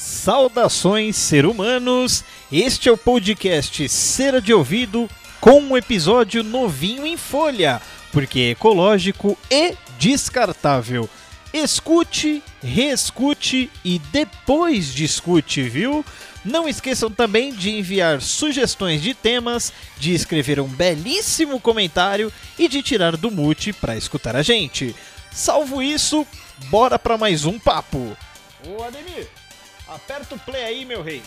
Saudações, ser humanos! Este é o podcast Cera de Ouvido com um episódio novinho em folha, porque é ecológico e descartável. Escute, reescute e depois discute, viu? Não esqueçam também de enviar sugestões de temas, de escrever um belíssimo comentário e de tirar do mute para escutar a gente. Salvo isso, bora para mais um papo. Ô Ademir, aperta o play aí, meu rei.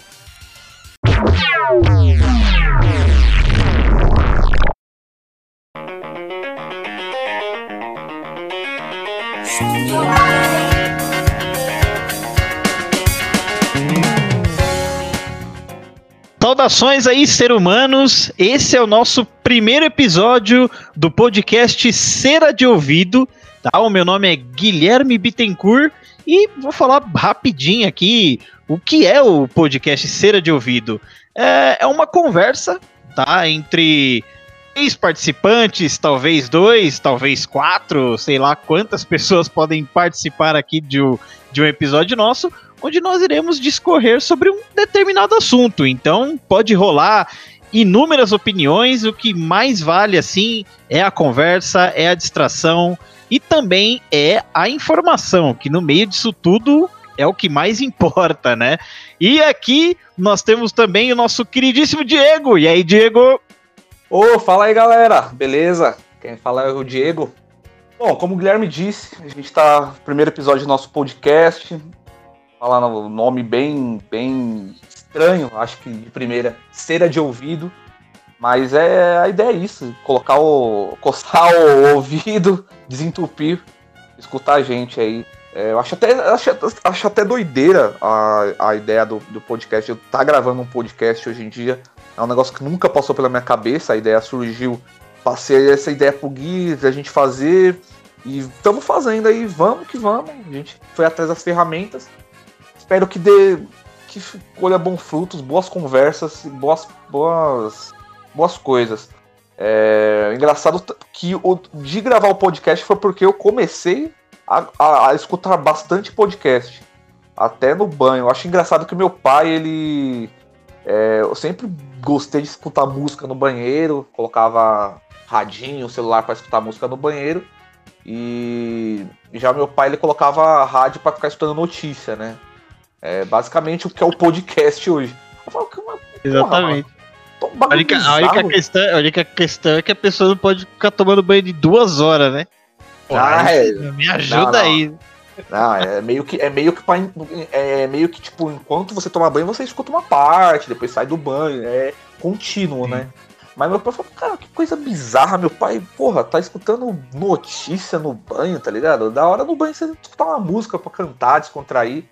Saudações aí, ser humanos. Esse é o nosso primeiro episódio do podcast Cera de Ouvido. Tá? O meu nome é Guilherme Bittencourt e vou falar rapidinho aqui o que é o podcast Cera de Ouvido. É, é uma conversa, tá? Entre três participantes, talvez dois, talvez quatro, sei lá quantas pessoas podem participar aqui de, de um episódio nosso, onde nós iremos discorrer sobre um determinado assunto. Então, pode rolar inúmeras opiniões, o que mais vale assim é a conversa, é a distração e também é a informação, que no meio disso tudo é o que mais importa, né? E aqui nós temos também o nosso queridíssimo Diego. E aí, Diego? Ô, oh, fala aí, galera. Beleza? Quem fala é o Diego. Bom, como o Guilherme disse, a gente está no primeiro episódio do nosso podcast. Falando o nome bem, bem estranho, acho que de primeira, cera de ouvido. Mas é a ideia é isso, colocar o. coçar o ouvido, desentupir, escutar a gente aí. É, eu acho até, acho, acho até doideira a, a ideia do, do podcast. Eu tá gravando um podcast hoje em dia. É um negócio que nunca passou pela minha cabeça. A ideia surgiu. Passei essa ideia pro Gui, a gente fazer. E estamos fazendo aí, vamos que vamos. A gente foi atrás das ferramentas. Espero que dê. que colha bons frutos, boas conversas, boas, boas, boas coisas. É engraçado que o, de gravar o podcast foi porque eu comecei a, a, a, escutar bastante podcast. Até no banho. Eu acho engraçado que meu pai, ele. É, eu sempre gostei de escutar música no banheiro, colocava radinho, celular para escutar música no banheiro. E já meu pai ele colocava rádio para ficar escutando notícia, né? É basicamente o que é o podcast hoje. Falo, Exatamente. Porra, a, única, a, única questão, a única questão é que a pessoa não pode ficar tomando banho de duas horas, né? ah, é... Me ajuda não, não. aí. Não, é meio que é meio que pra, é meio que tipo, enquanto você toma banho, você escuta uma parte, depois sai do banho, é contínuo, Sim. né? Mas meu pai falou, cara, que coisa bizarra, meu pai, porra, tá escutando notícia no banho, tá ligado? Da hora no banho você escutar uma música pra cantar, descontrair.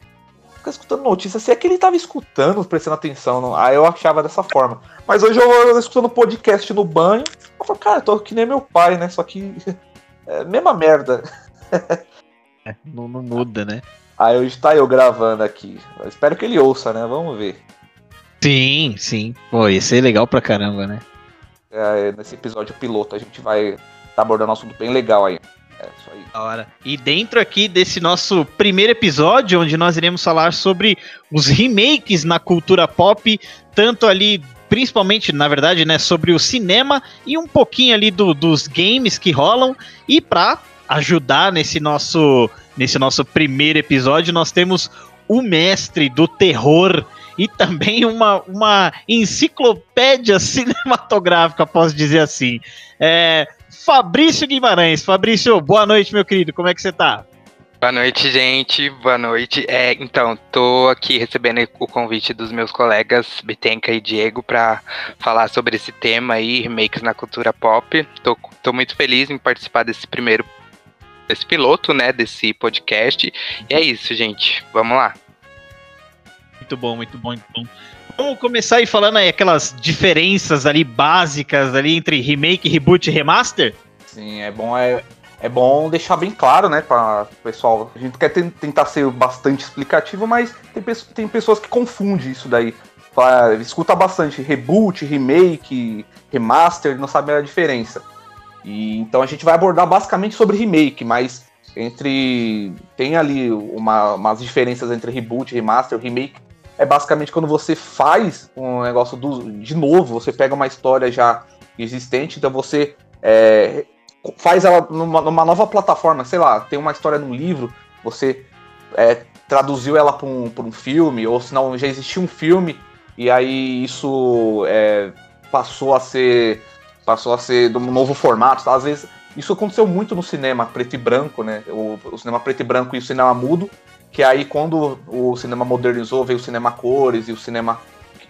Fica escutando notícia, se é que ele tava escutando, prestando atenção, não. aí eu achava dessa forma. Mas hoje eu vou escutando podcast no banho, eu falo, cara, eu tô que nem meu pai, né? Só que é mesma merda. É, não, não, muda, né? Aí hoje tá eu gravando aqui. Eu espero que ele ouça, né? Vamos ver. Sim, sim. Pô, ia ser legal pra caramba, né? É, nesse episódio piloto a gente vai tá abordando um assunto bem legal aí. É isso aí. Da hora. E dentro aqui desse nosso primeiro episódio, onde nós iremos falar sobre os remakes na cultura pop, tanto ali principalmente, na verdade, né, sobre o cinema e um pouquinho ali do, dos games que rolam. E para ajudar nesse nosso, nesse nosso primeiro episódio, nós temos o mestre do terror e também uma, uma enciclopédia cinematográfica, posso dizer assim. É, Fabrício Guimarães. Fabrício, boa noite, meu querido. Como é que você tá? Boa noite, gente. Boa noite. É, então, tô aqui recebendo o convite dos meus colegas Bitenca e Diego para falar sobre esse tema aí, remakes na cultura pop. Tô, tô muito feliz em participar desse primeiro desse piloto, né, desse podcast. E é isso, gente. Vamos lá. Muito bom, muito bom, muito bom. Vamos começar aí falando aí aquelas diferenças ali básicas ali entre remake, reboot e remaster? Sim, é bom é é bom deixar bem claro, né, para o pessoal. A gente quer tentar ser bastante explicativo, mas tem, tem pessoas que confundem isso daí. Fala, escuta bastante reboot, remake, remaster, não sabe a diferença. E então a gente vai abordar basicamente sobre remake, mas entre tem ali uma, umas diferenças entre reboot remaster. Remake é basicamente quando você faz um negócio do, de novo, você pega uma história já existente, então você é, faz ela numa, numa, nova plataforma, sei lá, tem uma história num livro, você é, traduziu ela para um, um filme, ou se não, já existia um filme, e aí isso é, passou a ser passou a ser de um novo formato, tá? às vezes isso aconteceu muito no cinema preto e branco, né? O, o, cinema preto e branco e o cinema mudo, que aí quando o cinema modernizou, veio o cinema cores e o cinema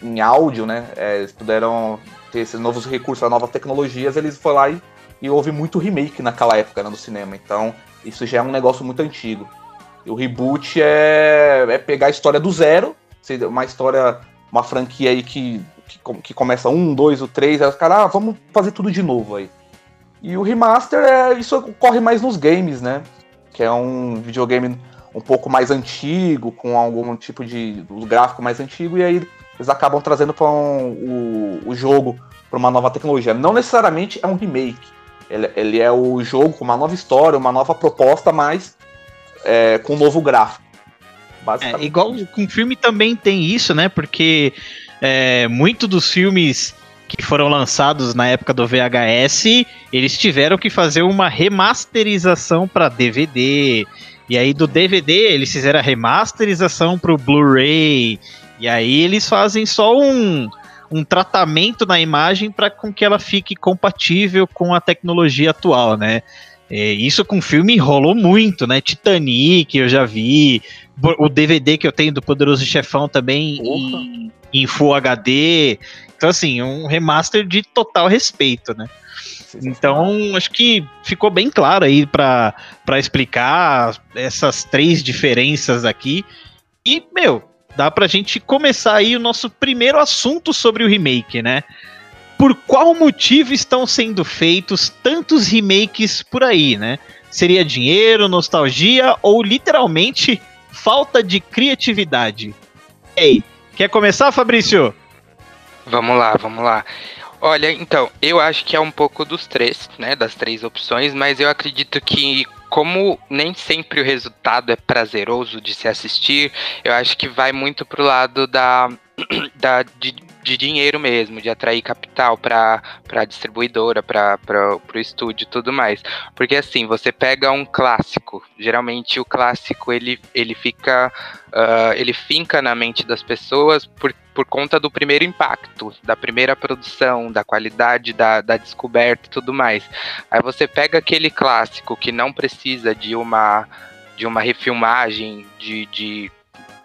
em áudio, né? É, eles puderam ter esses novos recursos, novas tecnologias, eles foram lá e, e houve muito remake naquela época né, no cinema. Então, isso já é um negócio muito antigo. E o reboot é, é pegar a história do zero, uma história, uma franquia aí que, que, que começa um, dois, o três, aí os caras, ah, vamos fazer tudo de novo aí. E o remaster, é, isso ocorre mais nos games, né? Que é um videogame um pouco mais antigo, com algum tipo de gráfico mais antigo, e aí eles acabam trazendo para um, o, o jogo para uma nova tecnologia. Não necessariamente é um remake. Ele, ele, é o jogo com uma nova história, uma nova proposta, mas é, com um novo gráfico. É, igual com filme também tem isso, né? Porque é, muito dos filmes que foram lançados na época do VHS, eles tiveram que fazer uma remasterização para DVD. E aí do DVD eles fizeram a remasterização para o Blu-ray. E aí eles fazem só um, um tratamento na imagem para com que ela fique compatível com a tecnologia atual, né? É, isso com filme rolou muito, né? Titanic, eu já vi. O DVD que eu tenho do Poderoso Chefão também em, em Full HD. Então, assim, um remaster de total respeito, né? Então, acho que ficou bem claro aí para explicar essas três diferenças aqui. E, meu, dá pra gente começar aí o nosso primeiro assunto sobre o remake, né? Por qual motivo estão sendo feitos tantos remakes por aí, né? Seria dinheiro, nostalgia ou literalmente falta de criatividade? Ei, quer começar, Fabrício? Vamos lá, vamos lá. Olha, então, eu acho que é um pouco dos três, né? Das três opções, mas eu acredito que como nem sempre o resultado é prazeroso de se assistir, eu acho que vai muito pro lado da, da de, de dinheiro mesmo, de atrair capital para a distribuidora, para o estúdio e tudo mais. Porque assim, você pega um clássico, geralmente o clássico ele, ele fica. Uh, ele finca na mente das pessoas por, por conta do primeiro impacto, da primeira produção, da qualidade da, da descoberta e tudo mais. Aí você pega aquele clássico que não precisa de uma de uma refilmagem, de, de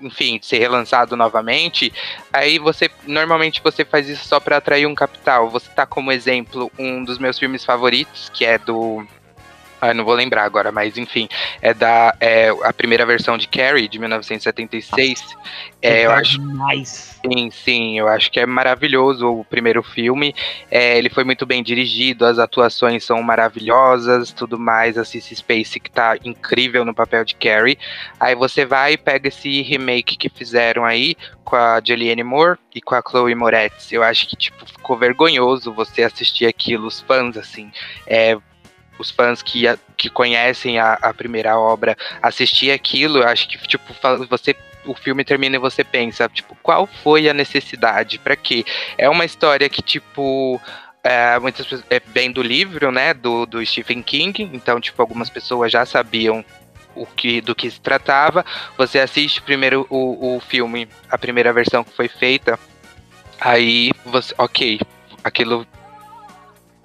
enfim, ser relançado novamente, aí você normalmente você faz isso só para atrair um capital. Você tá como exemplo um dos meus filmes favoritos, que é do ah, não vou lembrar agora, mas enfim, é da é, a primeira versão de Carrie de 1976. É, eu acho mais. Sim, sim, eu acho que é maravilhoso o primeiro filme. É, ele foi muito bem dirigido, as atuações são maravilhosas, tudo mais. A Cissy Space que tá incrível no papel de Carrie. Aí você vai e pega esse remake que fizeram aí com a Julianne Moore e com a Chloe Moretz. Eu acho que tipo ficou vergonhoso você assistir aquilo, os fãs assim. É, os fãs que, que conhecem a, a primeira obra assistir aquilo, eu acho que, tipo, você o filme termina e você pensa, tipo, qual foi a necessidade? para quê? É uma história que, tipo, é, muitas pessoas, é bem do livro, né, do, do Stephen King, então, tipo, algumas pessoas já sabiam o que, do que se tratava. Você assiste primeiro o, o filme, a primeira versão que foi feita, aí você, ok, aquilo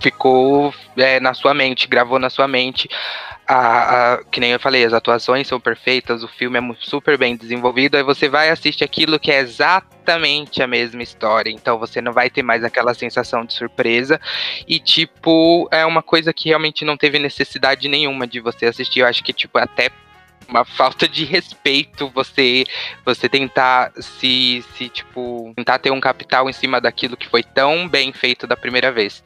ficou é, na sua mente, gravou na sua mente. A, a, que nem eu falei, as atuações são perfeitas, o filme é super bem desenvolvido, aí você vai assistir aquilo que é exatamente a mesma história, então você não vai ter mais aquela sensação de surpresa, e tipo, é uma coisa que realmente não teve necessidade nenhuma de você assistir, eu acho que tipo, até uma falta de respeito você você tentar se, se tipo tentar ter um capital em cima daquilo que foi tão bem feito da primeira vez.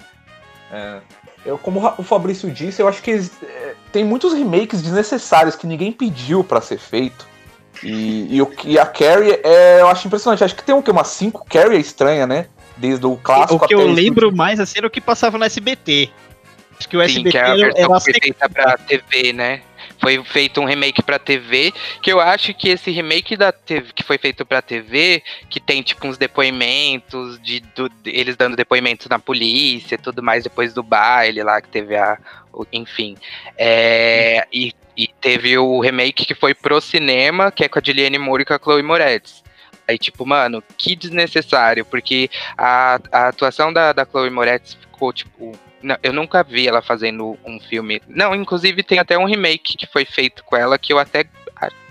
É, eu, como o Fabrício disse, eu acho que é, tem muitos remakes desnecessários que ninguém pediu para ser feito. E, e, e, a Carrie, é, eu acho impressionante. Acho que tem o que? Umas 5 Carrie estranha, né? Desde o clássico O que eu lembro mais assim era o que passava no SBT. Acho que o Sim, SBT que é a versão era feita pra TV, né? Foi feito um remake pra TV, que eu acho que esse remake da TV, que foi feito pra TV, que tem tipo uns depoimentos de, do, eles dando depoimentos na polícia, tudo mais depois do baile lá que teve a, enfim, é, e, e teve o remake que foi pro cinema, que é com a Julianne Moore e com a Chloe Moretz. Aí, tipo, mano, que desnecessário, porque a, a atuação da, da Chloe Moretz ficou, tipo. Não, eu nunca vi ela fazendo um filme. Não, inclusive tem até um remake que foi feito com ela que eu até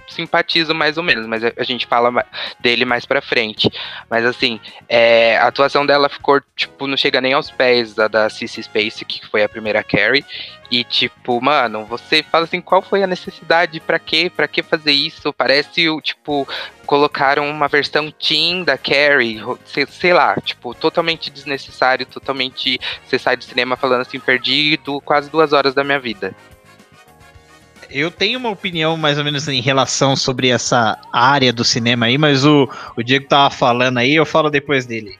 simpatizo mais ou menos, mas a gente fala dele mais pra frente. Mas assim, é, a atuação dela ficou, tipo, não chega nem aos pés da, da Cissy Space, que foi a primeira Carrie. E tipo, mano, você fala assim, qual foi a necessidade? Para quê? Para que fazer isso? Parece, tipo, colocaram uma versão teen da Carrie, sei, sei, lá, tipo, totalmente desnecessário, totalmente. Você sai do cinema falando assim, perdido quase duas horas da minha vida eu tenho uma opinião mais ou menos em relação sobre essa área do cinema aí, mas o, o Diego tava falando aí, eu falo depois dele.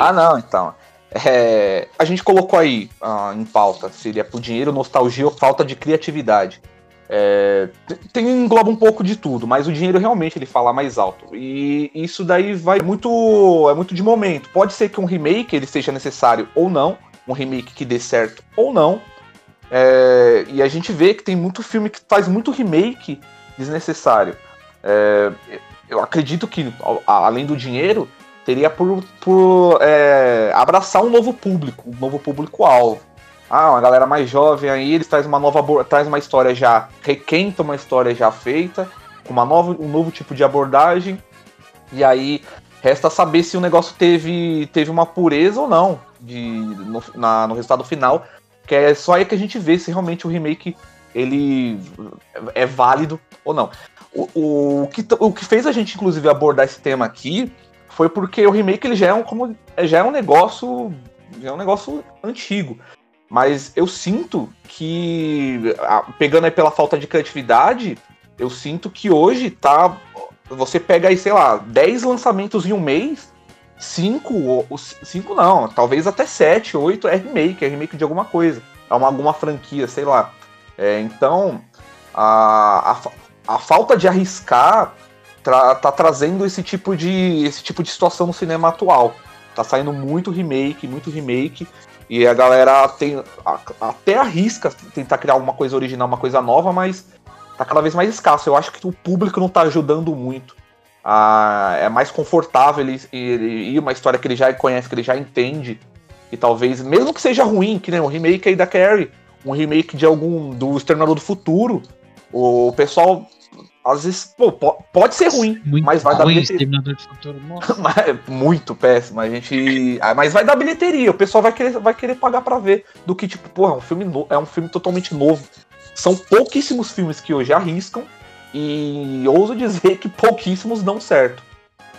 Ah, não, então. É, a gente colocou aí ah, em pauta, seria por dinheiro, nostalgia ou falta de criatividade. É, tem engloba um pouco de tudo, mas o dinheiro realmente ele fala mais alto. E isso daí vai muito é muito de momento. Pode ser que um remake ele seja necessário ou não, um remake que dê certo ou não, é, e a gente vê que tem muito filme que faz muito remake desnecessário. É, eu acredito que, além do dinheiro, teria por, por é, abraçar um novo público, um novo público-alvo. Ah, uma galera mais jovem aí, eles trazem uma nova traz uma história já, requenta uma história já feita, com uma nova, um novo tipo de abordagem. E aí resta saber se o negócio teve, teve uma pureza ou não de, no, na, no resultado final que é só aí que a gente vê se realmente o remake ele é válido ou não. O, o, que, o que fez a gente, inclusive, abordar esse tema aqui foi porque o remake ele já é um, como, já é um negócio. Já é um negócio antigo. Mas eu sinto que, pegando aí pela falta de criatividade, eu sinto que hoje tá. Você pega aí, sei lá, 10 lançamentos em um mês cinco, cinco não, talvez até sete, oito é remake, é remake de alguma coisa, é uma, alguma franquia, sei lá. É, então, a, a, a, falta de arriscar tra, tá trazendo esse tipo, de, esse tipo de situação no cinema atual. Tá saindo muito remake, muito remake, e a galera tem a, até arrisca tentar criar alguma coisa original, uma coisa nova, mas tá cada vez mais escasso. Eu acho que o público não tá ajudando muito ah, é mais confortável ele, ele ir uma história que ele já conhece, que ele já entende. E talvez, mesmo que seja ruim, que nem um remake aí da Carrie, um remake de algum do Exterminador do Futuro, o pessoal às vezes pô, pode ser ruim, muito mas vai ruim, dar bilheteria. Muito péssimo, a gente, ah, mas vai dar bilheteria, o pessoal vai querer, vai querer pagar para ver do que tipo, porra, é um filme no, é um filme totalmente novo. São pouquíssimos filmes que hoje arriscam e ouso dizer que pouquíssimos dão certo.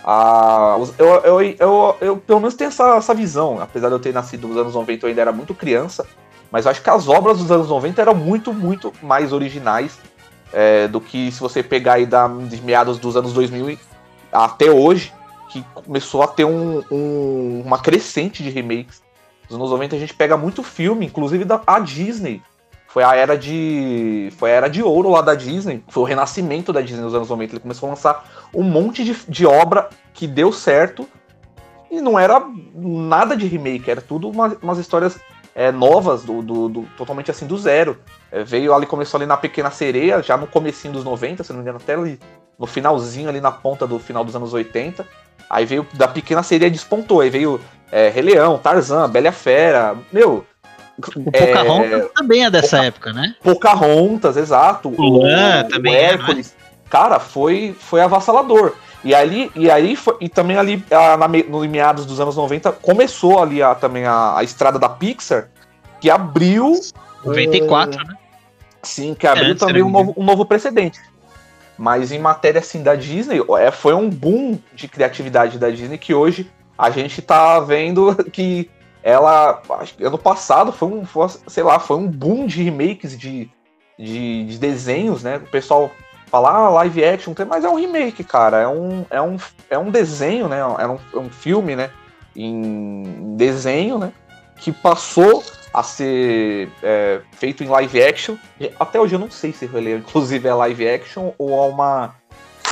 Ah, eu, eu, eu, eu, pelo menos tenho essa, essa visão, apesar de eu ter nascido nos anos 90, eu ainda era muito criança, mas eu acho que as obras dos anos 90 eram muito, muito mais originais é, do que se você pegar aí da, de meados dos anos 2000 até hoje, que começou a ter um, um, uma crescente de remakes. Nos anos 90 a gente pega muito filme, inclusive da a Disney foi a era de. Foi a era de ouro lá da Disney. Foi o renascimento da Disney nos anos 90. Ele começou a lançar um monte de, de obra que deu certo. E não era nada de remake, era tudo uma, umas histórias é, novas, do, do, do, totalmente assim do zero. É, veio ali, começou ali na Pequena Sereia, já no comecinho dos 90, se não me engano, até ali no finalzinho, ali na ponta do final dos anos 80. Aí veio da Pequena Sereia despontou, aí veio é, Rei Leão, Tarzan, Bela Fera. Meu, o Pocahontas é... também é dessa Poca... época, né? Pocahontas, exato. O, Lan também o Hércules. É, Cara, foi, foi avassalador. E ali, e aí foi, e também ali a, na, no meados dos anos 90 começou ali a, também a, a estrada da Pixar, que abriu 94, um, né? Sim, que abriu é, também um novo, um novo precedente. Mas em matéria assim da Disney, é, foi um boom de criatividade da Disney que hoje a gente tá vendo que ela, ano passado foi um, foi, sei lá, foi um boom de remakes de, de, de desenhos, né? O pessoal fala, ah, live action, mas é um remake, cara, é um, é um, é um desenho, né? É um, é um filme, né? Em desenho, né? Que passou a ser é, feito em live action. Até hoje eu não sei se Leão, inclusive, é live action ou é uma,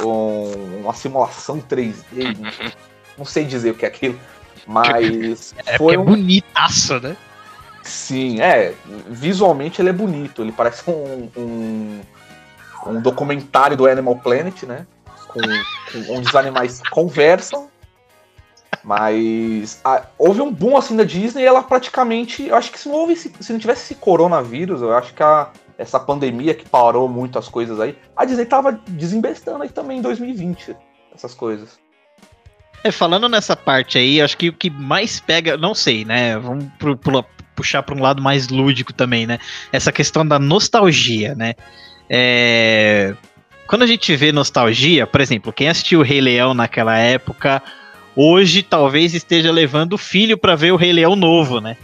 um, uma simulação 3D. não sei dizer o que é aquilo. Mas. É, foi é um... bonitaço, né? Sim, é. Visualmente ele é bonito. Ele parece um, um, um documentário do Animal Planet, né? Com, com, onde os animais conversam. Mas a, houve um boom assim da Disney e ela praticamente. Eu acho que se não, houve, se, se não tivesse esse coronavírus, eu acho que a, essa pandemia que parou muito as coisas aí, a Disney tava desinvestando aí também em 2020, essas coisas. É, falando nessa parte aí, acho que o que mais pega, não sei, né? Vamos pro, pro, puxar para um lado mais lúdico também, né? Essa questão da nostalgia, né? É... Quando a gente vê nostalgia, por exemplo, quem assistiu o Rei Leão naquela época, hoje talvez esteja levando o filho para ver o Rei Leão novo, né?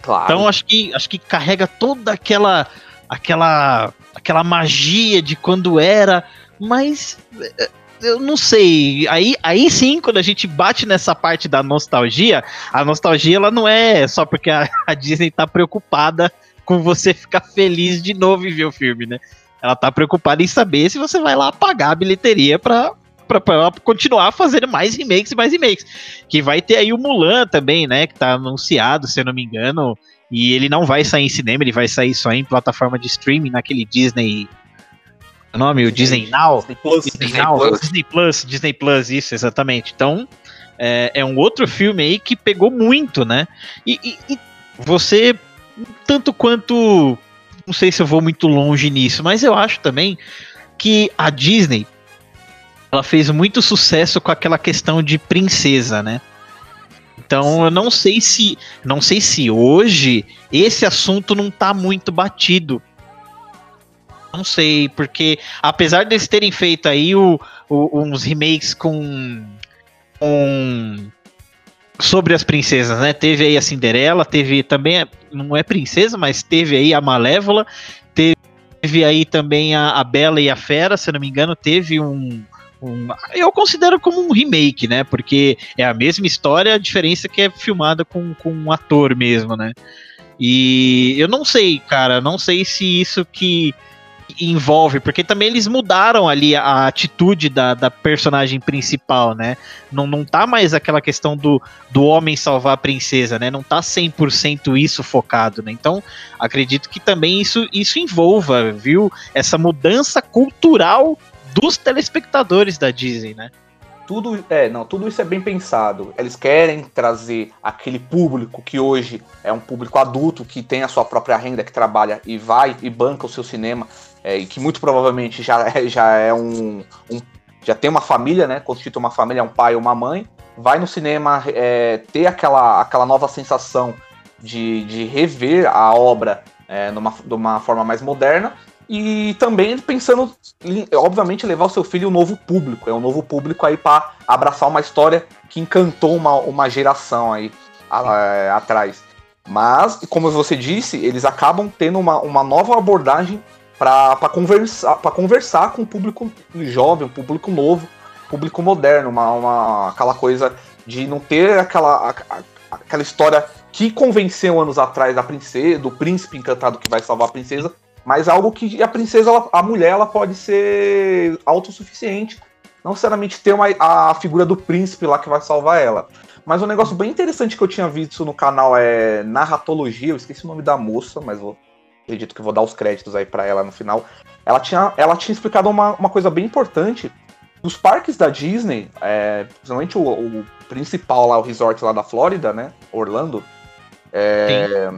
Claro. Então acho que acho que carrega toda aquela aquela aquela magia de quando era, mas é, eu não sei. Aí, aí sim, quando a gente bate nessa parte da nostalgia, a nostalgia ela não é só porque a, a Disney tá preocupada com você ficar feliz de novo e ver o filme, né? Ela tá preocupada em saber se você vai lá pagar a bilheteria pra, pra, pra continuar fazendo mais remakes e mais remakes. Que vai ter aí o Mulan também, né? Que tá anunciado, se eu não me engano. E ele não vai sair em cinema, ele vai sair só em plataforma de streaming, naquele Disney o nome? O Disney Now? Disney Plus. Disney, Disney Now, Plus. Disney Plus, Disney Plus, isso, exatamente. Então, é, é, um outro filme aí que pegou muito, né? E, e, e, você, tanto quanto. Não sei se eu vou muito longe nisso, mas eu acho também que a Disney ela fez muito sucesso com aquela questão de princesa, né? Então eu não sei se não sei se hoje esse assunto não tá muito batido não sei, porque apesar deles terem feito aí o, o, uns remakes com, com sobre as princesas, né? Teve aí a Cinderela, teve também, não é princesa, mas teve aí a Malévola, teve aí também a, a Bela e a Fera, se não me engano, teve um, um, eu considero como um remake, né? Porque é a mesma história, a diferença é que é filmada com, com um ator mesmo, né? E eu não sei, cara, não sei se isso que envolve, porque também eles mudaram ali a atitude da, da personagem principal, né? Não, não tá mais aquela questão do, do homem salvar a princesa, né? Não tá 100% isso focado, né? Então, acredito que também isso, isso envolva, viu? Essa mudança cultural dos telespectadores da Disney, né? tudo é não tudo isso é bem pensado eles querem trazer aquele público que hoje é um público adulto que tem a sua própria renda que trabalha e vai e banca o seu cinema é, e que muito provavelmente já é, já é um, um, já tem uma família, né? Constitui uma família, um pai ou uma mãe, vai no cinema é, ter aquela, aquela nova sensação de, de rever a obra é, numa, de uma forma mais moderna e também pensando em, obviamente, levar o seu filho um novo público, é um novo público aí para abraçar uma história que encantou uma, uma geração aí a, é, atrás. Mas, como você disse, eles acabam tendo uma, uma nova abordagem para conversar, conversar com o público jovem, o público novo, público moderno, uma, uma, aquela coisa de não ter aquela, a, aquela história que convenceu anos atrás da princesa, do príncipe encantado que vai salvar a princesa, mas algo que a princesa, ela, a mulher, ela pode ser autossuficiente, não necessariamente ter uma, a figura do príncipe lá que vai salvar ela. Mas um negócio bem interessante que eu tinha visto no canal é Narratologia, eu esqueci o nome da moça, mas vou acredito que vou dar os créditos aí para ela no final. Ela tinha, ela tinha explicado uma, uma coisa bem importante. Os parques da Disney, é, principalmente o, o, principal lá, o resort lá da Flórida, né? Orlando. É,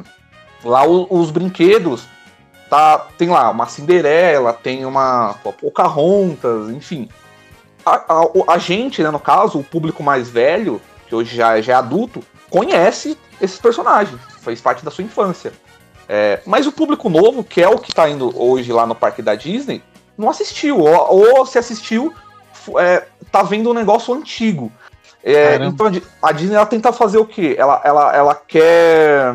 lá o, os brinquedos, tá, tem lá uma Cinderela, tem uma Pocahontas, enfim. A, a, a, gente, né, no caso, o público mais velho, que hoje já, já é adulto, conhece esses personagens, faz parte da sua infância. É, mas o público novo, que é o que está indo hoje lá no parque da Disney, não assistiu. Ou, ou se assistiu, é, tá vendo um negócio antigo. É, então a Disney ela tenta fazer o quê? Ela, ela, ela quer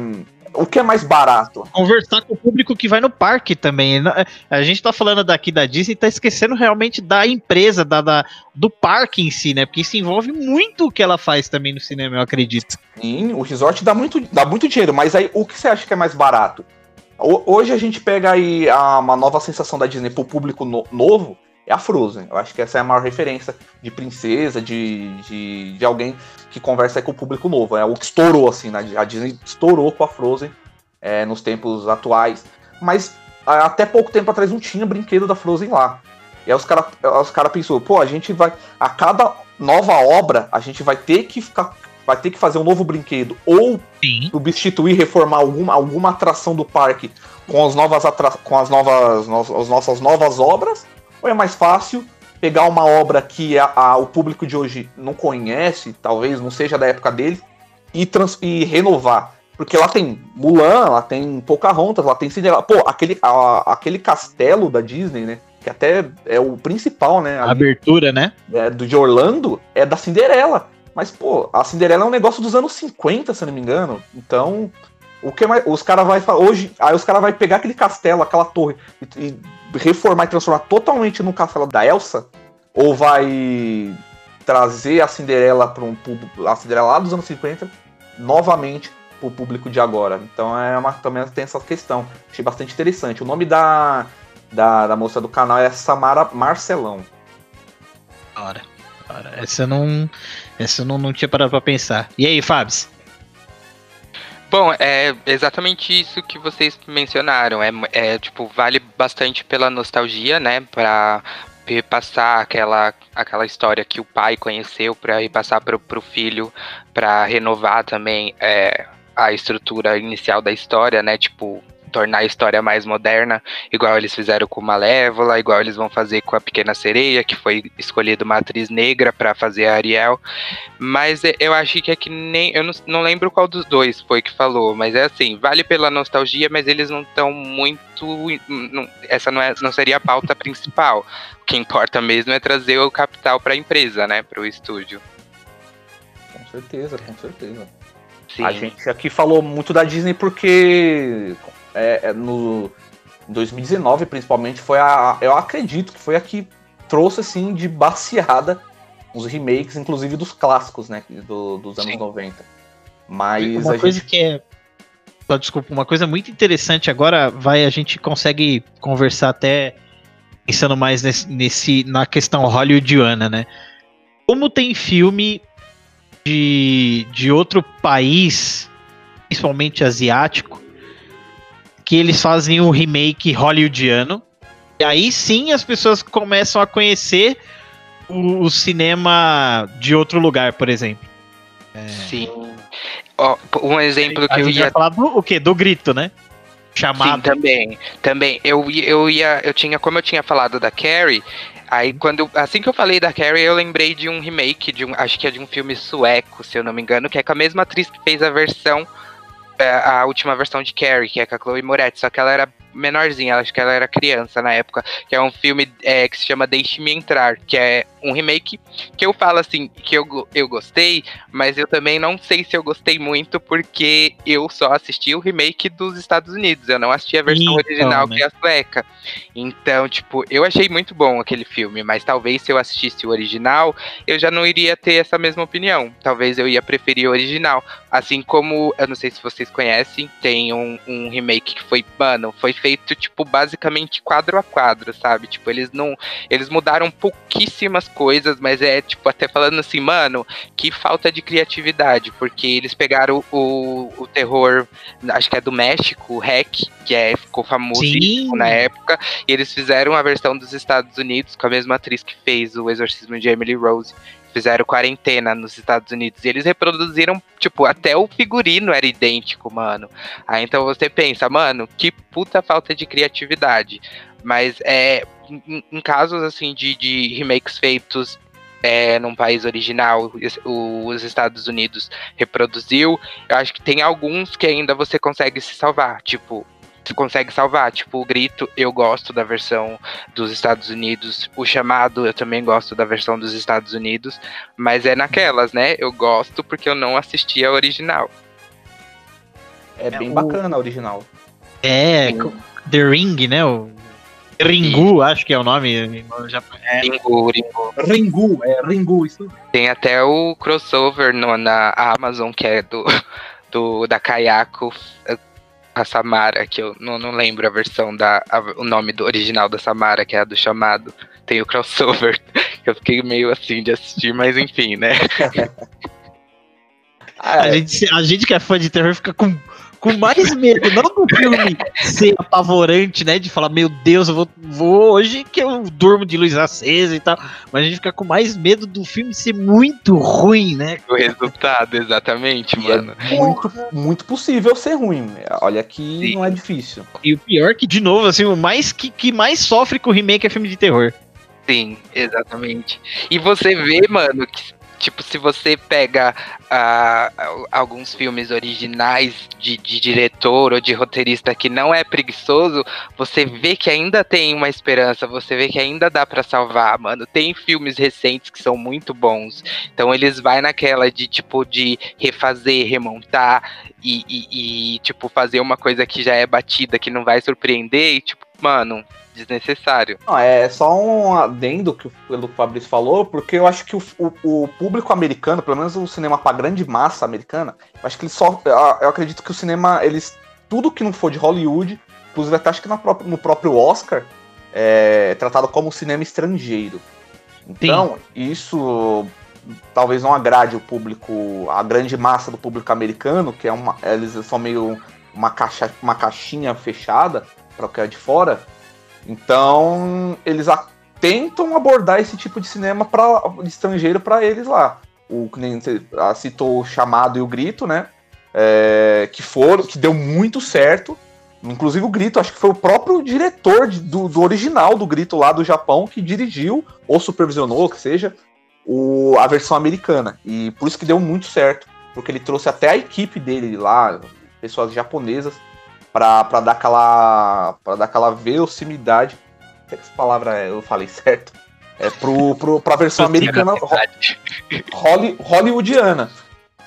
o que é mais barato? Conversar com o público que vai no parque também. A gente tá falando daqui da Disney, tá esquecendo realmente da empresa, da, da, do parque em si, né? Porque isso envolve muito o que ela faz também no cinema, eu acredito. Sim, o resort dá muito, dá muito dinheiro, mas aí o que você acha que é mais barato? Hoje a gente pega aí a, uma nova sensação da Disney pro público no, novo, é a Frozen. Eu acho que essa é a maior referência de princesa, de, de, de alguém que conversa com o público novo. É o que estourou, assim, né? A Disney estourou com a Frozen é, nos tempos atuais. Mas até pouco tempo atrás não tinha brinquedo da Frozen lá. E aí os caras os cara pensou, pô, a gente vai. A cada nova obra, a gente vai ter que ficar. Vai ter que fazer um novo brinquedo. Ou Sim. substituir, reformar alguma, alguma atração do parque com as novas atra com as novas, no, as nossas novas obras ou é mais fácil pegar uma obra que a, a, o público de hoje não conhece, talvez não seja da época dele, e, trans, e renovar? Porque lá tem Mulan, lá tem Pocahontas, lá tem Cinderela. Pô, aquele, a, aquele castelo da Disney, né? Que até é o principal, né? A abertura, né? É, do de Orlando é da Cinderela. Mas, pô, a Cinderela é um negócio dos anos 50, se eu não me engano. Então, o que mais. Os caras vai hoje. Aí os caras vai pegar aquele castelo, aquela torre, e, e reformar e transformar totalmente no castelo da Elsa? Ou vai trazer a Cinderela para um público, a Cinderela lá dos anos 50 novamente para o público de agora? Então é uma, também tem essa questão. Achei bastante interessante. O nome da, da, da moça do canal é Samara Marcelão. Ora, essa eu não, essa eu não, não tinha parado para pensar. E aí, Fábio? Bom, é exatamente isso que vocês mencionaram. É, é tipo, vale bastante pela nostalgia, né? Pra repassar aquela, aquela história que o pai conheceu, para repassar para o filho, para renovar também é, a estrutura inicial da história, né? Tipo, tornar a história mais moderna, igual eles fizeram com Malévola, igual eles vão fazer com a Pequena Sereia, que foi escolhida uma atriz negra para fazer a Ariel. Mas é, eu acho que é que nem. Eu não, não lembro qual dos dois foi que falou, mas é assim, vale pela nostalgia, mas eles não estão muito. Não, essa não, é, não seria a pauta principal. O que importa mesmo é trazer o capital para a empresa, né? Para o estúdio. Com certeza, com certeza. Sim. A gente aqui falou muito da Disney porque é, é no 2019 principalmente foi a, eu acredito que foi a que trouxe assim de baseada os remakes, inclusive dos clássicos, né, do, dos anos Sim. 90. Mas uma coisa gente... que é desculpa, uma coisa muito interessante agora vai a gente consegue conversar até pensando mais nesse, nesse na questão hollywoodiana, né? Como tem filme de, de outro país, principalmente asiático, que eles fazem um remake hollywoodiano. E aí sim as pessoas começam a conhecer o, o cinema de outro lugar, por exemplo. É... Sim. Um exemplo que a eu ia falar do o quê? Do grito, né? Chamado. Sim, também. Também. Eu, eu ia. Eu tinha, como eu tinha falado da Carrie, Aí quando. Assim que eu falei da Carrie, eu lembrei de um remake, de um. Acho que é de um filme sueco, se eu não me engano, que é com a mesma atriz que fez a versão a última versão de Carrie, que é com a Chloe Moretz, só que ela era menorzinha, acho que ela era criança na época, que é um filme é, que se chama Deixe-me Entrar, que é um remake que eu falo assim, que eu, eu gostei, mas eu também não sei se eu gostei muito, porque eu só assisti o remake dos Estados Unidos, eu não assisti a versão então, original, né? que é a sueca. Então, tipo, eu achei muito bom aquele filme, mas talvez se eu assistisse o original, eu já não iria ter essa mesma opinião. Talvez eu ia preferir o original. Assim como, eu não sei se vocês conhecem, tem um, um remake que foi, mano, foi feito, tipo, basicamente quadro a quadro, sabe? Tipo, eles não. Eles mudaram pouquíssimas coisas, mas é tipo até falando assim, mano, que falta de criatividade, porque eles pegaram o, o terror, acho que é do México, o Hack, que é, ficou famoso na época, e eles fizeram a versão dos Estados Unidos com a mesma atriz que fez o Exorcismo de Emily Rose fizeram quarentena nos Estados Unidos. E eles reproduziram, tipo, até o figurino era idêntico, mano. Aí então você pensa, mano, que puta falta de criatividade. Mas é, em, em casos assim de, de remakes feitos é, num país original, os Estados Unidos reproduziu, eu acho que tem alguns que ainda você consegue se salvar, tipo, consegue salvar, tipo, o Grito, eu gosto da versão dos Estados Unidos, o Chamado, eu também gosto da versão dos Estados Unidos, mas é naquelas, né? Eu gosto porque eu não assisti a original. é bem o... bacana a original. É, The Ring, né? O Ringu, acho que é o nome. É. Ringu, Ringu. Ringu, é Ringu, isso. Tem até o crossover no, na Amazon, que é do, do da Kayako, a Samara, que eu não, não lembro a versão da. A, o nome do original da Samara, que é a do chamado. Tem o crossover. Eu fiquei meio assim de assistir, mas enfim, né? a, gente, a gente que é fã de terror fica com com mais medo, não do filme ser apavorante, né? De falar, meu Deus, eu vou, vou hoje que eu durmo de luz acesa e tal. Mas a gente fica com mais medo do filme ser muito ruim, né? O resultado, exatamente, e é mano. É muito, muito possível ser ruim. Olha que Sim. não é difícil. E o pior que, de novo, assim, o mais que, que mais sofre com o remake é filme de terror. Sim, exatamente. E você vê, mano, que Tipo, se você pega uh, alguns filmes originais de, de, diretor ou de roteirista que não é preguiçoso, você vê que ainda tem uma esperança, você vê que ainda dá para salvar, mano. Tem filmes recentes que são muito bons. Então eles vai naquela de tipo de refazer, remontar e, e, e tipo fazer uma coisa que já é batida, que não vai surpreender, e tipo, mano, desnecessário. Não, é só um adendo que o Fabrício falou, porque eu acho que o, o, o público americano, pelo menos o cinema para grande massa americana, eu acho que ele só. Eu acredito que o cinema, eles. Tudo que não for de Hollywood, inclusive até acho que própria, no próprio Oscar, é tratado como cinema estrangeiro. Então, Sim. isso talvez não agrade o público, a grande massa do público americano, que é uma. Eles são meio uma, caixa, uma caixinha fechada para o que é de fora. Então, eles tentam abordar esse tipo de cinema de estrangeiro para eles lá. O que nem você citou o chamado e o grito, né? É, que foram, que deu muito certo. Inclusive o Grito, acho que foi o próprio diretor de, do, do, original do Grito lá do Japão que dirigiu ou supervisionou, que seja, o, a versão americana. E por isso que deu muito certo, porque ele trouxe até a equipe dele lá, pessoas japonesas, para dar aquela para dar aquela verosimilidade. que essa palavra eu falei certo? É pro, pro, pra versão americana holly, hollywoodiana.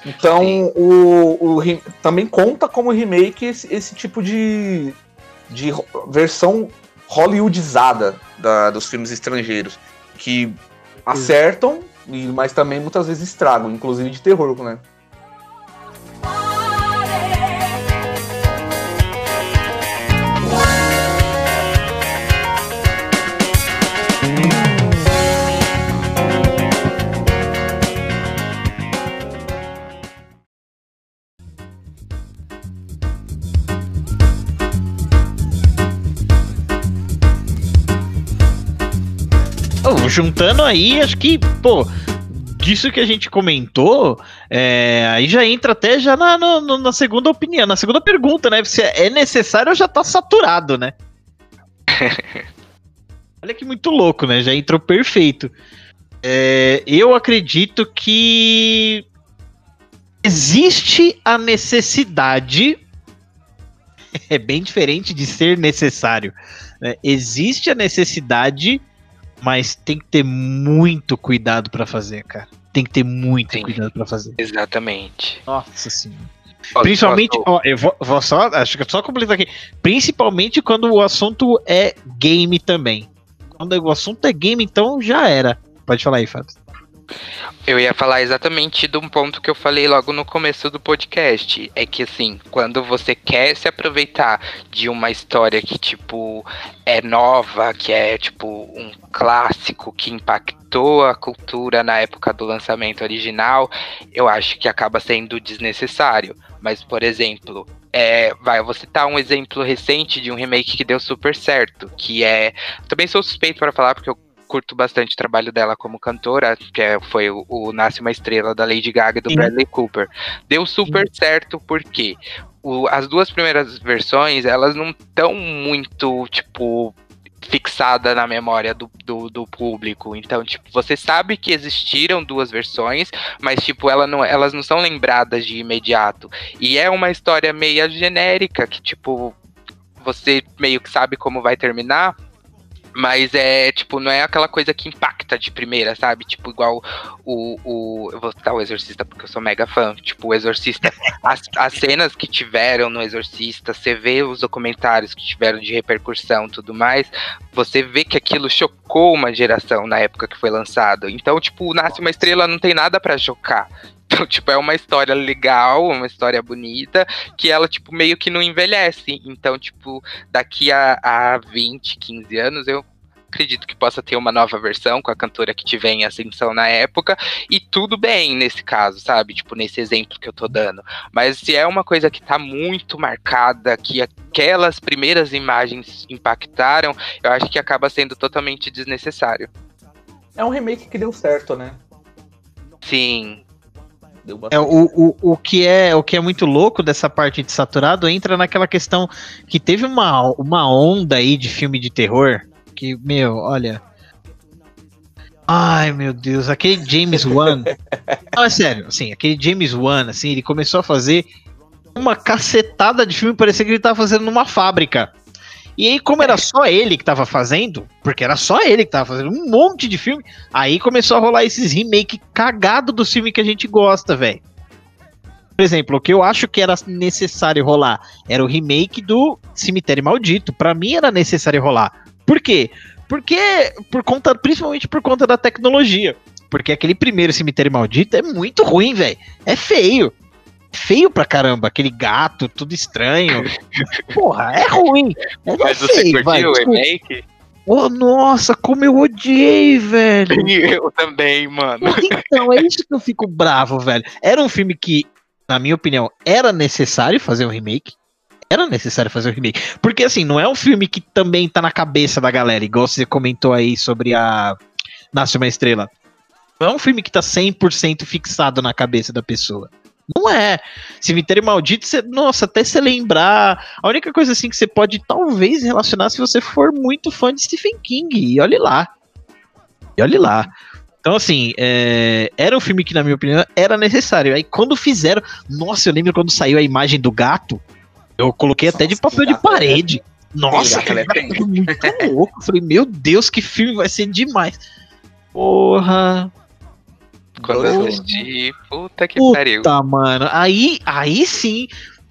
Então o, o, também conta como remake esse, esse tipo de, de versão hollywoodizada da, dos filmes estrangeiros. Que acertam, mas também muitas vezes estragam, inclusive de terror, né? Juntando aí, acho que, pô, disso que a gente comentou, é, aí já entra até já na, na, na, segunda opinião, na segunda pergunta, né? Se é necessário ou já tá saturado, né? Olha que muito louco, né? Já entrou perfeito. É, eu acredito que existe a necessidade. É bem diferente de ser necessário. Né? Existe a necessidade mas tem que ter muito cuidado para fazer, cara. Tem que ter muito Sim, cuidado para fazer. Exatamente. Nossa senhora. Principalmente, ó, eu vou, vou, só, acho que só completar aqui. Principalmente quando o assunto é game também. Quando o assunto é game, então já era. Pode falar aí, Fábio. Eu ia falar exatamente de um ponto que eu falei logo no começo do podcast. É que assim, quando você quer se aproveitar de uma história que, tipo, é nova, que é tipo um clássico que impactou a cultura na época do lançamento original, eu acho que acaba sendo desnecessário. Mas, por exemplo, é, vai, eu vou citar um exemplo recente de um remake que deu super certo, que é. Também sou suspeito para falar, porque eu curto bastante o trabalho dela como cantora, que é, foi o, o, Nasce uma Estrela da Lady Gaga e do Sim. Bradley Cooper. Deu super Sim. certo porque o, as duas primeiras versões, elas não estão muito, tipo, fixada na memória do, do, do, público. Então, tipo, você sabe que existiram duas versões, mas, tipo, ela não, elas não são lembradas de imediato. E é uma história meio genérica, que, tipo, você meio que sabe como vai terminar, Mas é, tipo, não é aquela coisa que impacta de primeira, sabe? Tipo, igual o. o eu vou citar o Exorcista porque eu sou mega fã. Tipo, o Exorcista. as, as cenas que tiveram no Exorcista, você vê os documentários que tiveram de repercussão tudo mais, você vê que aquilo chocou uma geração na época que foi lançado. Então, tipo, Nasce uma Estrela não tem nada para chocar. Então, tipo, é uma história legal, uma história bonita, que ela, tipo, meio que não envelhece. Então, tipo, daqui a, a 20, 15 anos, eu acredito que possa ter uma nova versão com a cantora que tiver em ascensão na época, e tudo bem nesse caso, sabe? Tipo, nesse exemplo que eu tô dando. Mas se é uma coisa que tá muito marcada, que aquelas primeiras imagens impactaram, eu acho que acaba sendo totalmente desnecessário. É um remake que deu certo, né? Sim, é, o, o, o, que é, o que é muito louco dessa parte de saturado entra naquela questão que teve uma, uma onda aí de filme de terror que, meu, olha. Ai, meu Deus, aquele James Wan. Não, é sério, assim, aquele James Wan, assim, ele começou a fazer uma cacetada de filme, parecia que ele tava fazendo numa fábrica. E aí, como era só ele que tava fazendo, porque era só ele que tava fazendo um monte de filme, aí começou a rolar esses remake cagado do filme que a gente gosta, velho. Por exemplo, o que eu acho que era necessário rolar era o remake do Cemitério Maldito. Para mim era necessário rolar. Por quê? Porque por conta, principalmente por conta da tecnologia. Porque aquele primeiro Cemitério Maldito é muito ruim, velho. É feio feio pra caramba, aquele gato, tudo estranho. Porra, é ruim. É Mas feio, você curtiu o remake? Oh, nossa, como eu odiei, velho. Eu também, mano. Então, é isso que eu fico bravo, velho. Era um filme que, na minha opinião, era necessário fazer um remake. Era necessário fazer um remake. Porque, assim, não é um filme que também tá na cabeça da galera, igual você comentou aí sobre a Nasce uma Estrela. Não é um filme que tá 100% fixado na cabeça da pessoa. Não é. Cemitério Maldito, você, nossa, até você lembrar. A única coisa assim que você pode talvez relacionar se você for muito fã de Stephen King. E olhe lá. E olhe lá. Então, assim, é, era um filme que, na minha opinião, era necessário. Aí, quando fizeram. Nossa, eu lembro quando saiu a imagem do gato. Eu coloquei nossa, até de papel de é parede. É... Nossa, aquela é muito louco. Eu falei, meu Deus, que filme vai ser demais. Porra. Quando eu assisti, puta que puta, pariu. Puta, mano. Aí, aí sim.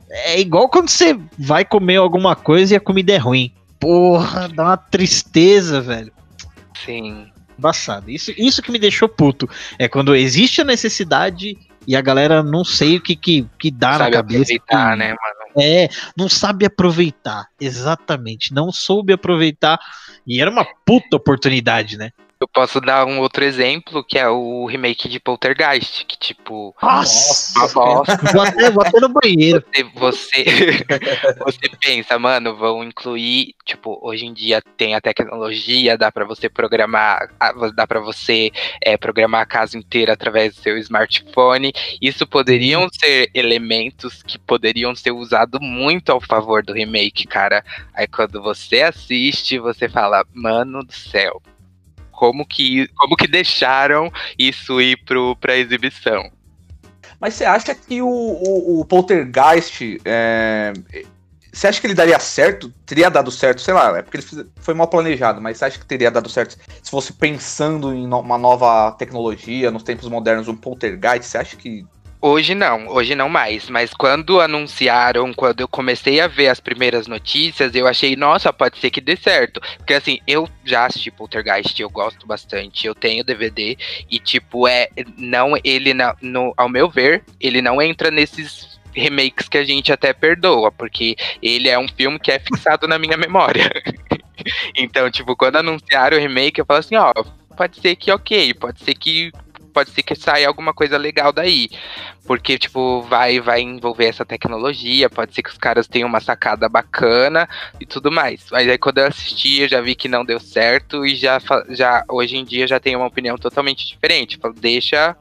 É igual quando você vai comer alguma coisa e a comida é ruim. Porra, dá uma tristeza, velho. Sim. Embaçado. Isso, isso que me deixou puto. É quando existe a necessidade e a galera não sei o que, que, que dá sabe na cabeça. Aproveitar, né, mano? É, não sabe aproveitar. Exatamente. Não soube aproveitar. E era uma puta oportunidade, né? Eu posso dar um outro exemplo, que é o remake de Poltergeist, que tipo. Nossa! nossa vou, até, vou até no banheiro. Você, você, você pensa, mano, vão incluir. Tipo, hoje em dia tem a tecnologia, dá para você programar, dá para você é, programar a casa inteira através do seu smartphone. Isso poderiam ser elementos que poderiam ser usados muito ao favor do remake, cara. Aí quando você assiste, você fala, mano do céu como que, como que deixaram isso ir pro, pra exibição. Mas você acha que o, o, o Poltergeist. É, você acha que ele daria certo? Teria dado certo, sei lá, é porque ele foi mal planejado, mas você acha que teria dado certo se fosse pensando em uma nova tecnologia, nos tempos modernos, um poltergeist? Você acha que Hoje não, hoje não mais. Mas quando anunciaram, quando eu comecei a ver as primeiras notícias, eu achei, nossa, pode ser que dê certo. Porque assim, eu já assisti Poltergeist, eu gosto bastante, eu tenho DVD, e tipo, é. Não, ele, no, ao meu ver, ele não entra nesses remakes que a gente até perdoa, porque ele é um filme que é fixado na minha memória. então, tipo, quando anunciaram o remake, eu falo assim, ó, pode ser que ok, pode ser que pode ser que saia alguma coisa legal daí. Porque, tipo, vai, vai envolver essa tecnologia, pode ser que os caras tenham uma sacada bacana e tudo mais. Mas aí quando eu assisti, eu já vi que não deu certo e já, já hoje em dia já tenho uma opinião totalmente diferente. Falo, deixa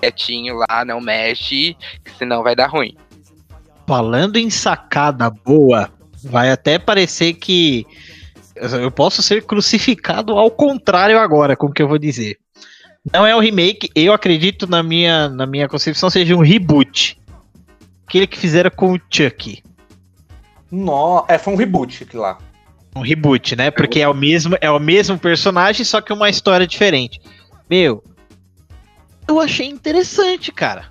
quietinho lá, não mexe, senão vai dar ruim. Falando em sacada boa, vai até parecer que eu posso ser crucificado ao contrário agora com o que eu vou dizer. Não é um remake, eu acredito na minha, na minha concepção seja um reboot. Aquele que fizeram com o Chuck. No, é, foi um reboot aqui lá. Um reboot, né? Porque é o mesmo, é o mesmo personagem, só que uma história diferente. Meu, eu achei interessante, cara.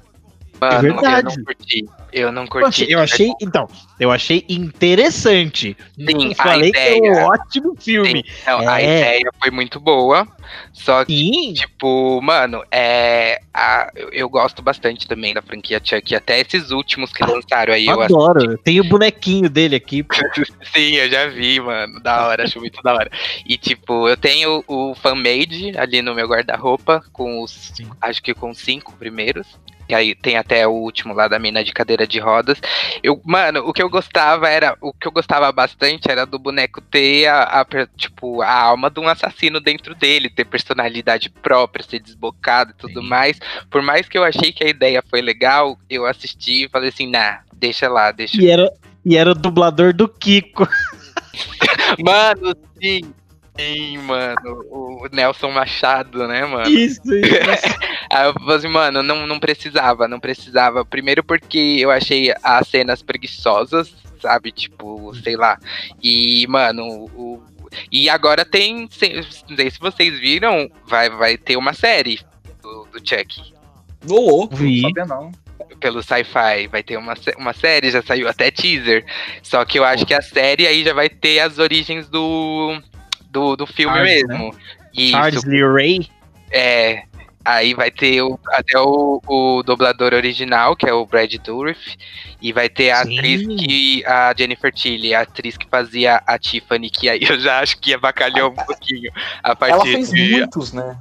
Mano, É verdade. eu não curti. Eu não Eu curti. achei, eu achei- então, eu achei interessante. Sim, a falei que é um ideia. ótimo filme. Sim, não, A É. ideia foi muito boa. Só que, Sim, tipo, mano, é. A, eu, eu gosto bastante também da franquia Chuck. Até esses últimos que lançaram aí, eu adoro. Eu tenho o bonequinho dele aqui. Sim, eu já vi, mano. Da hora, acho muito da hora. E, tipo, eu tenho o fanmade ali no meu guarda-roupa, com os. Sim. Acho que com os cinco primeiros. E aí tem até o último lá da mina de cadeira de rodas. Eu, mano, o que eu gostava era. O que eu gostava bastante era do boneco ter a, a tipo, a alma de um assassino dentro dele, ter personalidade própria, ser desbocado e tudo Sim. mais. Por mais que eu achei que a ideia foi legal, eu assisti e falei assim, nah, deixa lá, deixa E era, e era o dublador do Kiko. Mano, sim. Sim, mano. O Nelson Machado, né, mano? Isso, isso. Aí eu falei assim, mano, não, não precisava, não precisava. Primeiro porque eu achei as cenas preguiçosas, sabe? Tipo, sei lá. E, mano, o. E agora tem. se- Não sei se vocês viram, vai, vai ter uma série do, do Chuck. Louco, Vi. não sabia não. Pelo sci-fi, vai ter uma, uma série, já saiu até teaser. Só que eu acho que a série aí já vai ter as origens do, do, do filme Charles, mesmo. Isso, Charles Lee Ray. é. Aí vai ter o- até o, o dublador original, que é o Brad Dourif, e vai ter a Sim. atriz que. A Jennifer Tilly, a atriz que fazia a Tiffany, que aí eu já acho que avacalhou um pouquinho a partir Ela fez de- muitos, né?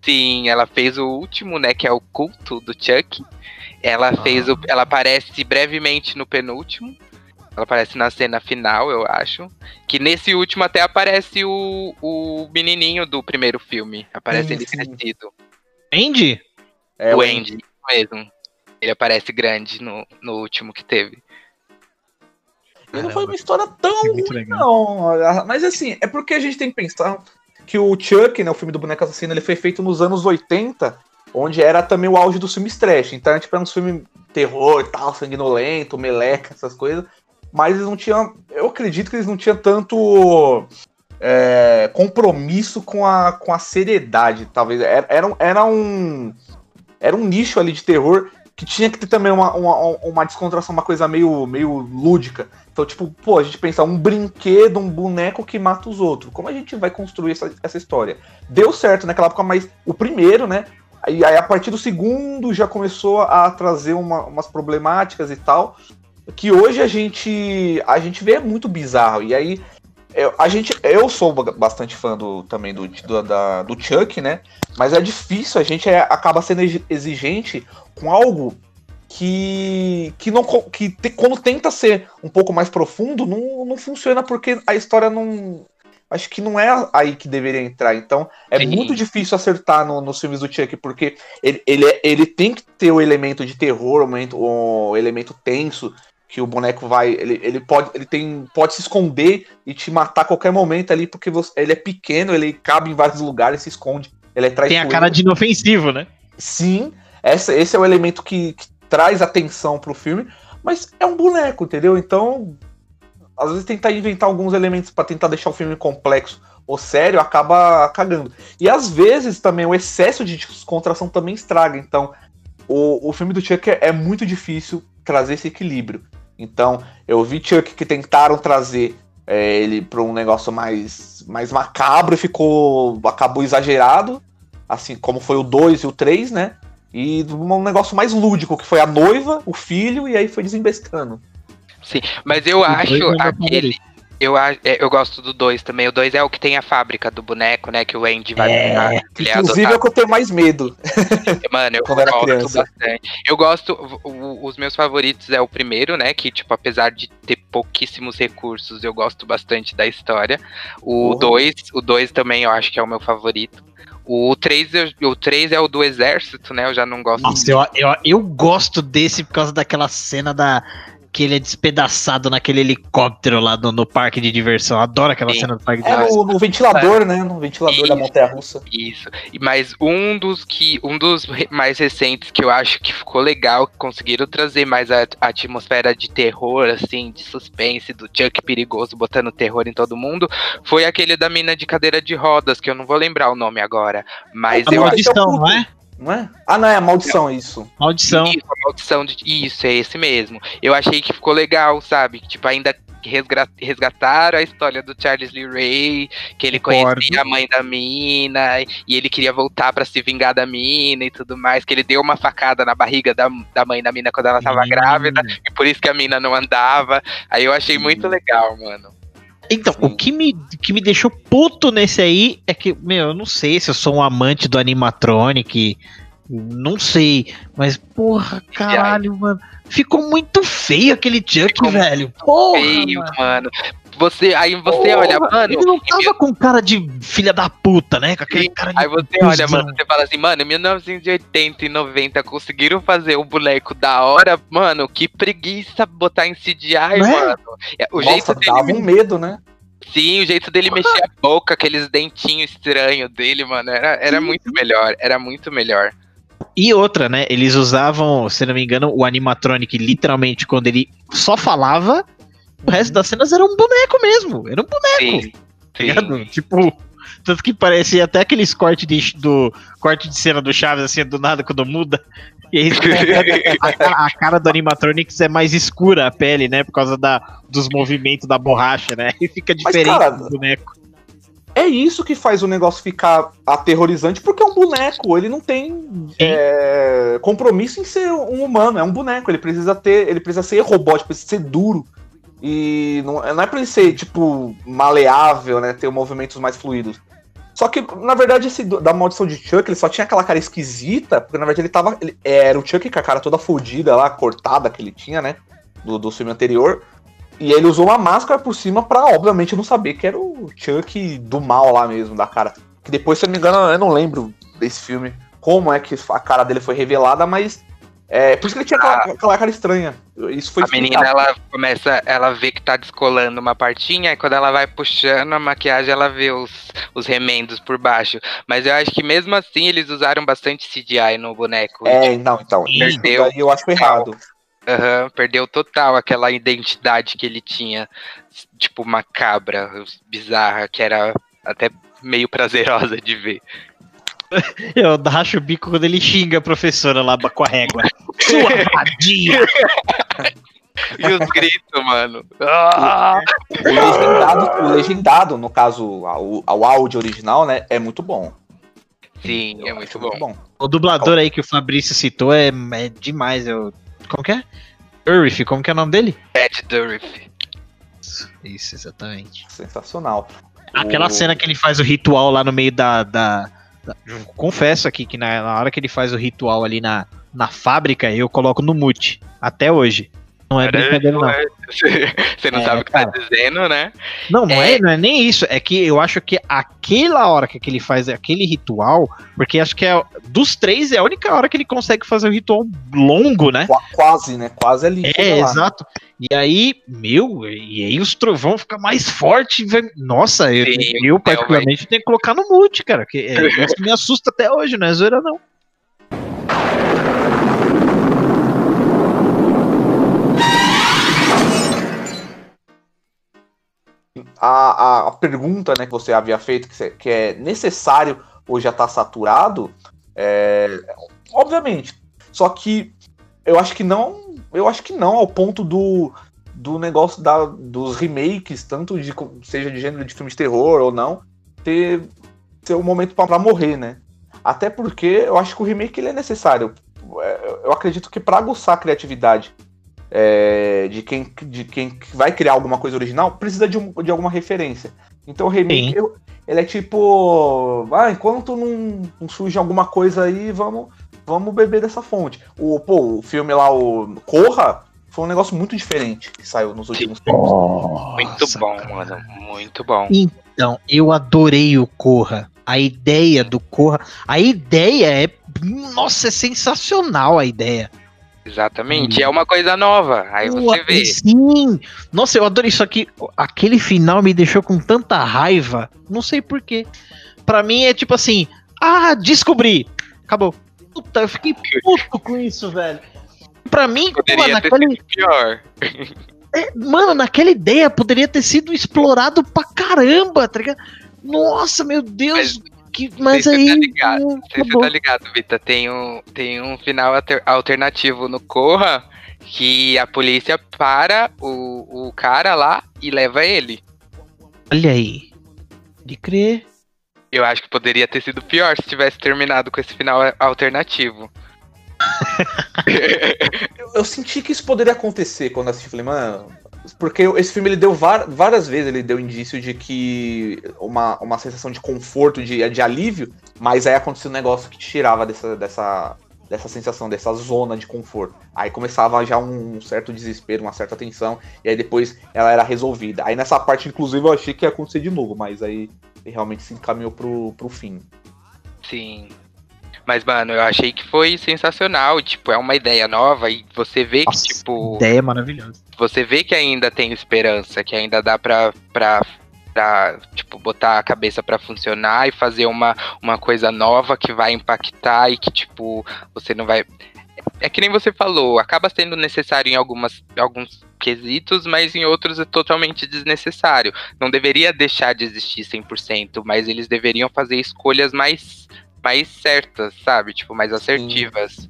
Sim, ela fez o último, né? Que é o culto do Chuck. Ela fez o. Ela aparece brevemente no penúltimo. Ela aparece na cena final, eu acho. Que nesse último até aparece o, o menininho do primeiro filme. Aparece Sim, ele sim. crescido. Andy? É, o Andy, mesmo. Ele aparece grande no, no último que teve. E não foi uma história tão ruim, não. Mas assim, é porque a gente tem que pensar que o Chuck, né, o filme do boneco assassino, ele foi feito nos anos 80, onde era também o auge dos filmes trash. Então, tipo, era uns filmes terror e tal, sanguinolento, meleca, essas coisas. Mas eles não tinham. Eu acredito que eles não tinham tanto é, compromisso com a, com a seriedade, talvez. Era, era, um- era um. Era um nicho ali de terror que tinha que ter também uma, uma, uma descontração, uma coisa meio, meio lúdica. Então, tipo, pô, a gente pensa um brinquedo, um boneco que mata os outros. Como a gente vai construir essa, essa história? Deu certo naquela época, mas o primeiro, né? Aí, aí a partir do segundo já começou a trazer uma- umas problemáticas e tal. Que hoje a gente a gente vê muito bizarro. E aí eu, a gente, eu sou ba- bastante fã do, também do, do, da- do Chuck, né? Mas é difícil, a gente é- acaba sendo exi- exigente com algo que, que, não, que te- quando tenta ser um pouco mais profundo, não, não funciona porque a história não. Acho que não é aí que deveria entrar. Então é Sim. muito difícil acertar no- nos filmes do Chuck, porque ele, ele, é- ele tem que ter o elemento de terror, o elemento, o elemento tenso, que o boneco vai. Ele, ele, pode, ele tem, pode se esconder e te matar a qualquer momento ali, porque você- ele é pequeno, ele cabe em vários lugares, se esconde. Ele é Tem traiçoeiro. a cara de inofensivo, né? Sim, essa, esse é o elemento que, que traz atenção pro filme, mas é um boneco, entendeu? Então, às vezes tentar inventar alguns elementos pra tentar deixar o filme complexo ou sério acaba cagando. E às vezes também o excesso de descontração também estraga. Então, o, o filme do Chuck é, é muito difícil trazer esse equilíbrio. Então, eu vi Chuck que tentaram trazer é, ele pra um negócio mais, mais macabro e ficou. acabou exagerado assim como foi o 2 e o 3, né? E um negócio mais lúdico, que foi a noiva, o filho, e aí foi desembestando. Mas eu O acho é aquele. Eu, a- é, eu gosto do 2 também. O 2 é o que tem a fábrica do boneco, né? Que o Andy vai. É, pegar, ele é Inclusive é o adotado. que eu tenho mais medo. Mano, eu gosto bastante. Eu gosto. o- o- os meus favoritos é o primeiro, né? Que, tipo, apesar de ter pouquíssimos recursos, eu gosto bastante da história. O Uhum. 2, o 2 também eu acho que é o meu favorito. O 3, o 3 é o do exército, né? Eu já não gosto Nossa, eu, eu, eu gosto desse por causa daquela cena da. Que ele é despedaçado naquele helicóptero lá no, no parque de diversão. Adoro aquela Sim. cena do parque de É diversão. no, no ventilador, né? No ventilador da Isso. montanha russa. Isso. E Mas um dos que um dos mais recentes que eu acho que ficou legal, que conseguiram trazer mais a, a atmosfera de terror, assim, de suspense, do Chuck perigoso botando terror em todo mundo, foi aquele da mina de cadeira de rodas, que eu não vou lembrar o nome agora. Mas A eu acho maldição, não é? Não é? Ah, não, é a maldição, é isso. Maldição. Isso, a maldição de. Isso, é esse mesmo. Eu achei que ficou legal, sabe? Que, Tipo, ainda resgataram a história do Charles Lee Ray, que ele Concordo. conhecia a mãe da mina, e ele queria voltar pra se vingar da mina e tudo mais, que ele deu uma facada na barriga da, da mãe da mina quando ela tava Sim. grávida, e por isso que a mina não andava. Aí eu achei muito legal, mano. Então, o que me, que me deixou puto nesse aí é que, meu, eu não sei se eu sou um amante do animatronic, não sei, mas porra, caralho, mano. Ficou muito feio aquele Chuck, velho. Porra, Feio, mano. mano. Você, aí você Porra, olha, mano. Ele não tava com cara de filha da puta, né? Com aquele Sim, cara de Aí você olha, mano, você fala assim, mano, em 1980 e 90 conseguiram fazer um boneco da hora, mano, que preguiça botar em CGI, Não é? mano. É, O Nossa, jeito dele, dava um medo, né? sim, o jeito dele mexer a boca, aqueles dentinhos estranhos dele, mano, era, era muito melhor, era muito melhor. E outra, né? Eles usavam, se não me engano, o animatronic literalmente quando ele só falava, o resto das cenas era um boneco mesmo. Era um boneco. Sim, tá sim. Tipo, tanto que parecia até aqueles cortes de, do corte de cena do Chaves, assim, do nada quando muda. E aí, a, cara- a cara do animatronics é mais escura a pele, né? Por causa da, dos movimentos da borracha, né? E fica Mas, diferente cara, do boneco. É isso que faz o negócio ficar aterrorizante, porque é um boneco, ele não tem é, compromisso em ser um humano, é um boneco, ele precisa ter, ele precisa ser robótico, precisa ser duro. E não, não é pra ele ser, tipo, maleável, né? Ter movimentos mais fluidos. Só que, na verdade, esse da maldição de Chuck, ele só tinha aquela cara esquisita, porque na verdade ele tava. ele- era o Chuck com a cara toda fodida lá, cortada que ele tinha, né? Do, do filme anterior. E ele usou uma máscara por cima pra, obviamente, não saber que era o Chuck do mal lá mesmo, da cara. Que depois, se eu não me engano, eu não lembro desse filme como é que a cara dele foi revelada, mas. É, por isso que ele tinha aquela, aquela cara estranha. Isso foi A menina, explicado. ela começa, ela vê que tá descolando uma partinha, e quando ela vai puxando a maquiagem, ela vê os, os remendos por baixo. Mas eu acho que mesmo assim eles usaram bastante CGI no boneco. É, não, então. Sim. Isso eu acho errado. Aham, perdeu total aquela identidade que ele tinha, tipo macabra, bizarra, que era até meio prazerosa de ver. Eu racho o bico quando ele xinga a professora lá com a régua. Sua vadia! E os gritos, mano. Ah! O legendado, o legendado, no caso, o, o áudio original, né, é muito bom. Sim, é Eu muito acho bom. O dublador aí que o Fabrício citou é, é demais. Eu... Como que é? Urif, como que é o nome dele? Pat Dourif. Isso, exatamente. Sensacional. Aquela O- cena que ele faz o ritual lá no meio da- da- confesso aqui que na, na hora que ele faz o ritual ali na, na fábrica, eu coloco no mute. Até hoje. Não é brincadeira, não. Você não É, sabe o que tá cara. dizendo, né? Não, não é. É. não é nem isso. É que eu acho que aquela hora que ele faz aquele ritual, porque acho que é dos três é a única hora que ele consegue fazer um ritual longo, né? Qua- Quase, né? Quase ali. É, exato. E aí, meu, e aí os trovão ficam mais fortes. velho. Nossa, eu, Sim, eu particularmente tenho que colocar no mute, cara. Que é, isso me assusta até hoje, não é zoeira, não. A, a, pergunta né, que você havia feito, que, que é necessário ou já tá saturado, é, obviamente. Só que eu acho que não. Eu acho que não, ao ponto do, do negócio da, dos remakes, tanto de seja de gênero de filme de terror ou não, ter ser um momento pra morrer, né? Até porque eu acho que o remake ele é necessário. É, Eu acredito que pra aguçar a criatividade é, de, quem, de quem vai criar alguma coisa original, precisa de, um- de alguma referência. Então o remake, eu- ele é tipo. Ah, enquanto não, não surge alguma coisa aí, vamos, vamos beber dessa fonte. O, pô, o filme lá, o Corra, foi um negócio muito diferente que saiu nos últimos tempos. Muito Nossa, bom, cara. mano. Muito bom. Então, eu adorei o Corra. A ideia do Corra. A ideia é. Nossa, é sensacional a ideia. Exatamente, hum. é uma coisa nova. Aí você vê. Sim! Nossa, eu adoro isso aqui. Aquele final me deixou com tanta raiva. Não sei porquê. Pra mim é tipo assim: ah, descobri! Acabou. Puta, eu fiquei puto com isso, velho. Pra mim, poderia pô, naquele... pior. É, mano, naquela ideia poderia ter sido explorado pra caramba, tá ligado? Nossa, meu Deus. Mas que, mas aí. Tá ligado, você tá ligado, Vita? Tem um, tem um final alter, alternativo no Corra que a polícia para o, o cara lá e leva ele. Olha aí. De crer. Eu acho que poderia ter sido pior se tivesse terminado com esse final alternativo. eu, eu, senti que isso poderia acontecer quando assisti. Falei, mano, porque esse filme ele deu várias vezes ele deu indício de que uma, uma sensação de conforto, de, de alívio, mas aí aconteceu um negócio que tirava dessa, dessa, dessa sensação, dessa zona de conforto. Aí começava já um certo desespero, uma certa tensão, e aí depois ela era resolvida. Aí nessa parte, inclusive, eu achei que ia acontecer de novo, mas aí realmente se encaminhou pro, pro fim. Sim, mas, mano, eu achei que foi sensacional. Tipo, é uma ideia nova e você vê Nossa, que, tipo. Ideia maravilhosa. Você vê que ainda tem esperança, que ainda dá pra, pra, pra tipo, botar a cabeça para funcionar e fazer uma, uma coisa nova que vai impactar e que, tipo, você não vai. É que nem você falou, acaba sendo necessário em algumas, alguns quesitos, mas em outros é totalmente desnecessário. Não deveria deixar de existir 100%, mas eles deveriam fazer escolhas mais mais certas, sabe? Tipo, mais assertivas. Sim.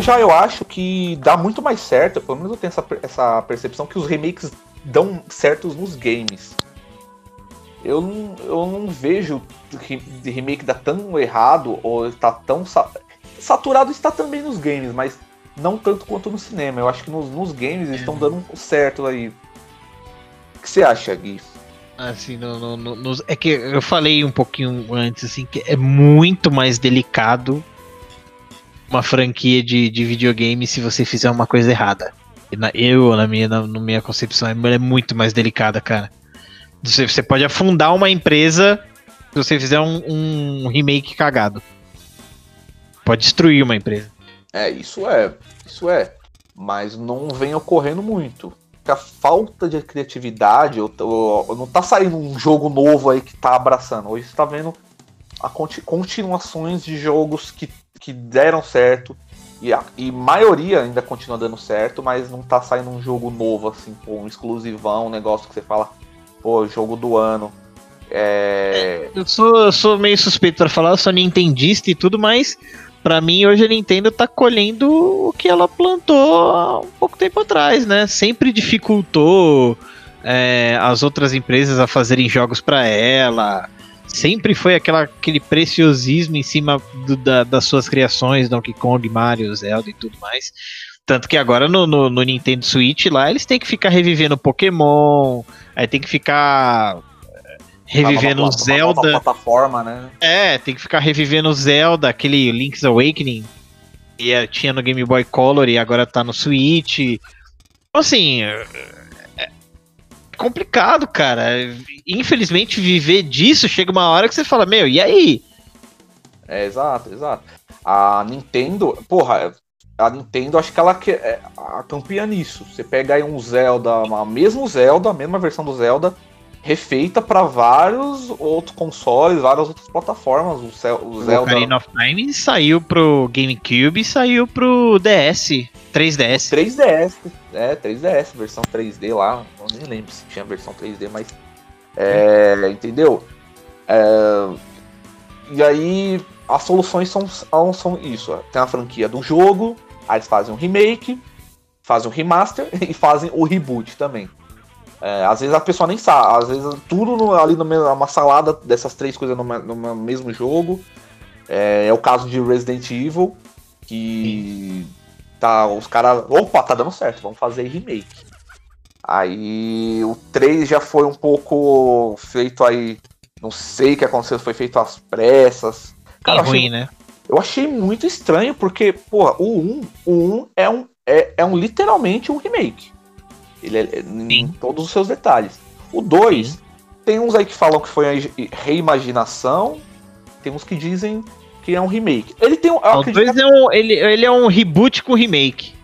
Já eu acho que dá muito mais certo, pelo menos eu tenho essa, essa percepção, que os remakes dão certos nos games. Eu não, eu não vejo de remake dar tão errado ou está tão saturado está também nos games, mas não tanto quanto no cinema. Eu acho que nos, nos games eles estão dando certo aí. O que você acha, Gui? Assim, no, no, no, é que eu falei um pouquinho antes, assim, que é muito mais delicado uma franquia de, de videogame se você fizer uma coisa errada. Eu, na minha, na, na minha concepção, é, é muito mais delicada, cara. Você, você pode afundar uma empresa se você fizer um, um remake cagado. Pode destruir uma empresa. É, isso é. Isso é. Mas não vem ocorrendo muito. a falta de criatividade, ou, não tá saindo um jogo novo aí que tá abraçando. Hoje você tá vendo a continuações de jogos que que deram certo. E a e maioria ainda continua dando certo, mas não tá saindo um jogo novo, assim, pô, um exclusivão, um negócio que você fala, pô, jogo do ano. É... Eu, sou, eu sou meio suspeito para falar, eu sou nintendista e tudo, mas para mim hoje a Nintendo tá colhendo o que ela plantou há um pouco tempo atrás, né? Sempre dificultou é, as outras empresas a fazerem jogos para ela sempre foi aquela, aquele preciosismo em cima do, da, das suas criações, Donkey Kong, Mario, Zelda e tudo mais. Tanto que agora no, no, no, Nintendo Switch lá eles têm que ficar revivendo Pokémon, aí tem que ficar eh, revivendo o Zelda. Uma plataforma, né? É, tem que ficar revivendo Zelda, aquele Link's Awakening. E eh, tinha no Game Boy Color e agora tá no Switch. Então, assim, eh, complicado, cara. Infelizmente, viver disso chega uma hora que você fala, meu, e aí? É, exato, exato. A Nintendo, porra, a Nintendo acho que ela é a campeã nisso. Você pega aí um Zelda, mesmo Zelda, a mesma versão do Zelda, refeita para vários outros consoles, várias outras plataformas. O, Zelda... o Ocarina of Time saiu pro GameCube e saiu pro DS, 3DS. 3DS, é, 3DS, versão 3D lá. Eu nem lembro se tinha versão 3D, mas. É, entendeu? É, e aí as soluções são, são isso. Tem a franquia do jogo, aí eles fazem um remake, fazem um remaster e fazem o reboot também. É, às vezes a pessoa nem sabe, às vezes tudo no, ali numa salada dessas três coisas no, no mesmo jogo. É, é, o caso de Resident Evil, que tá os caras, opa, tá dando certo, vamos fazer remake. Aí o 3 já foi um pouco feito aí. Não sei o que aconteceu, foi feito às pressas. Cara, é ruim, achei, né? Eu achei muito estranho, porque, porra, o 1, o 1 é um, é, é um literalmente um remake. Ele é, em todos os seus detalhes. O 2, tem uns aí que falam que foi a reimaginação, tem uns que dizem que é um remake. Ele tem um. O 2 é um, ele, ele é um reboot com remake.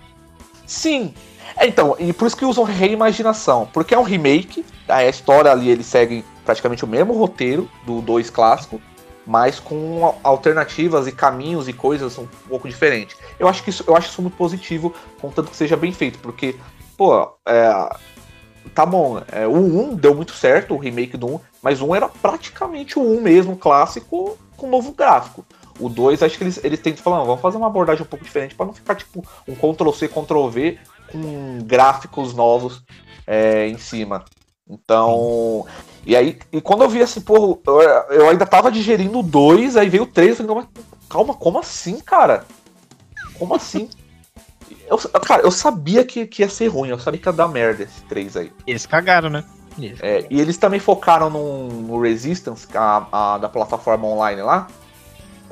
Sim, é, então, e por isso que usam reimaginação. Porque é um remake, a história ali eles seguem praticamente o mesmo roteiro do 2 clássico, mas com alternativas e caminhos e coisas um pouco diferentes. Eu acho que isso, eu acho isso muito positivo, contanto que seja bem feito, porque, pô, é, tá bom, é, o 1 deu muito certo, o remake do 1, mas o 1 era praticamente o 1 mesmo, clássico, com novo gráfico. O 2, acho que eles, eles tentam falar, vamos fazer uma abordagem um pouco diferente para não ficar tipo um Ctrl-C, Ctrl-V com gráficos novos é, em cima. Então. E aí, e quando eu vi assim, pô, eu, eu ainda tava digerindo o 2, aí veio o 3, eu falei, calma, como assim, cara? Como assim? Eu, cara, eu sabia que, que ia ser ruim, eu sabia que ia dar merda esse 3 aí. Eles cagaram, né? É, e eles também focaram no, no Resistance, a, a, da plataforma online lá,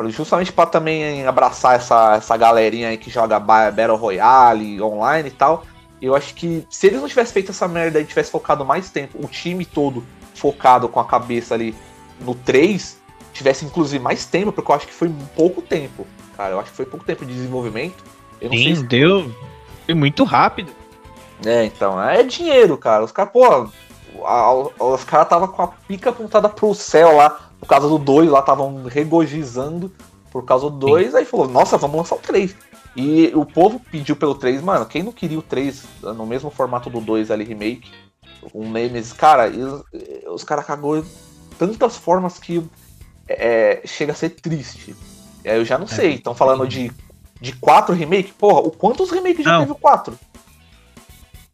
Justamente para também abraçar essa, essa galerinha aí que joga Battle Royale online e tal. Eu acho que se eles não tivessem feito essa merda e tivessem focado mais tempo, o time todo focado com a cabeça ali no 3, tivesse inclusive mais tempo, porque eu acho que foi pouco tempo. Cara, eu acho que foi pouco tempo de desenvolvimento. Eu não Sim, sei se... deu. Foi muito rápido. É, então, é dinheiro, cara. Os caras, pô, os caras tava com a pica apontada pro céu lá por causa do 2 lá estavam regozijando por causa do 2, aí falou, nossa, vamos lançar o 3. E o povo pediu pelo 3, mano, quem não queria o 3 no mesmo formato do 2 ali, remake, um Nemesis, cara, os, os caras cagou tantas formas que é, chega a ser triste. É, eu já não é, sei, estão falando de, de 4 remake, porra, o quantos remakes já teve o 4?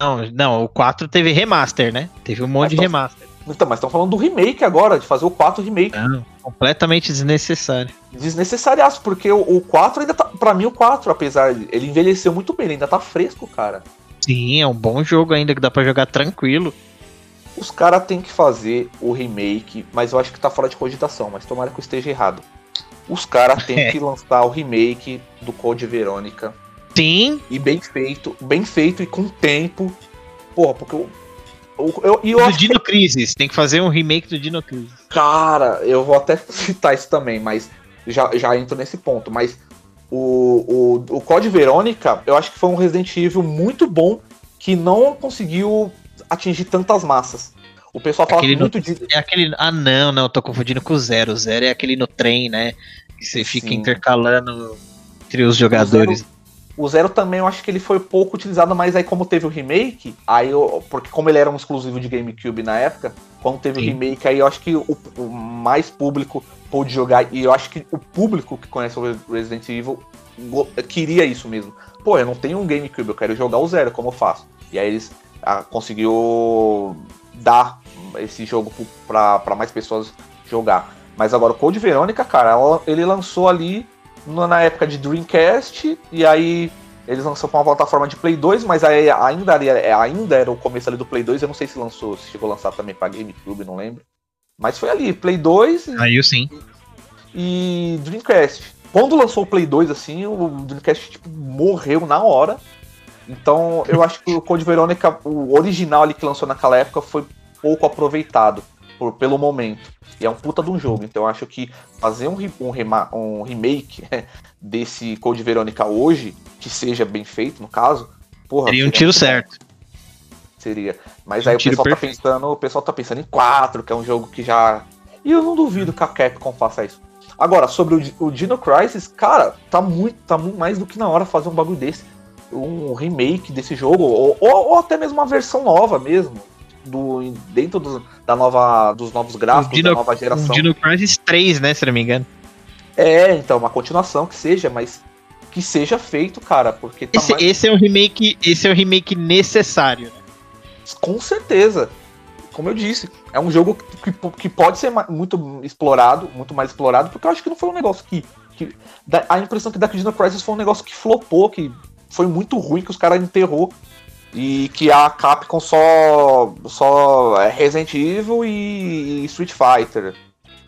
Não, não, o 4 teve remaster, né? Teve um monte Mas de remaster. Então, mas estão falando do remake agora, de fazer o 4 remake. Não, completamente desnecessário. Desnecessariaço, porque o, o 4 ainda tá. Pra mim, o 4, apesar de. Ele envelheceu muito bem, ele ainda tá fresco, cara. Sim, é um bom jogo ainda que dá para jogar tranquilo. Os caras têm que fazer o remake, mas eu acho que tá fora de cogitação, mas tomara que eu esteja errado. Os caras têm é. que lançar o remake do Code Verônica. Sim. E bem feito, bem feito e com tempo. Porra, porque o eu, eu do Dino que... Crisis, tem que fazer um remake do Dino Crisis. Cara, eu vou até citar isso também, mas já, já entro nesse ponto. Mas o, o, o Code Verônica, eu acho que foi um Resident Evil muito bom que não conseguiu atingir tantas massas. O pessoal fala aquele muito no, de. É aquele. Ah, não, não, eu tô confundindo com o Zero. O Zero é aquele no trem, né? Que você fica Sim. intercalando entre os jogadores. O Zero também eu acho que ele foi pouco utilizado, mas aí como teve o remake, aí eu, porque como ele era um exclusivo de GameCube na época, quando teve Sim. o remake, aí eu acho que o, o, mais público pôde jogar, e eu acho que o público que conhece o Resident Evil queria isso mesmo. Pô, eu não tenho um GameCube, eu quero jogar o Zero, como eu faço? E aí eles ah, conseguiu dar esse jogo para mais pessoas jogar. Mas agora o Code Verônica, cara, ela, ele lançou ali na época de Dreamcast, e aí eles lançaram para uma plataforma de Play 2, mas aí ainda, é, ainda era o começo ali do Play 2, eu não sei se lançou, se chegou a lançar também para GameCube, não lembro. Mas foi ali, Play 2 aí sim. E, e Dreamcast. Quando lançou o Play 2, assim, o Dreamcast tipo, morreu na hora. Então eu acho que o Code Verônica, o original ali que lançou naquela época, foi pouco aproveitado por, pelo momento. E é um puta de um jogo. Então eu acho que fazer um, um, rema, um remake desse Code Verônica hoje, que seja bem feito, no caso, porra. Seria um tiro certo. Seria. Mas aí o pessoal tá perfeito. tá pensando, o pessoal tá pensando em 4, que é um jogo que já. E eu não duvido que a Capcom faça isso. Agora, sobre o, o Dino Crisis, cara, tá muito, tá muito mais do que na hora fazer um bagulho desse. Um remake desse jogo, ou, ou, ou até mesmo uma versão nova mesmo do, dentro do, da nova, dos novos gráficos Dino, da nova geração. Um Dino Crisis 3, né, se não me engano. É, então, uma continuação que seja, mas que seja feito, cara, porque tá esse, mais... esse é um remake, esse é um remake necessário. Né? Com certeza. Como eu disse, é um jogo que, que pode ser muito explorado, muito mais explorado, porque eu acho que não foi um negócio que. que a impressão que que Dino Crisis foi um negócio que flopou, que foi muito ruim, que os caras enterrou E que a Capcom só, só é Resident Evil e, e Street Fighter.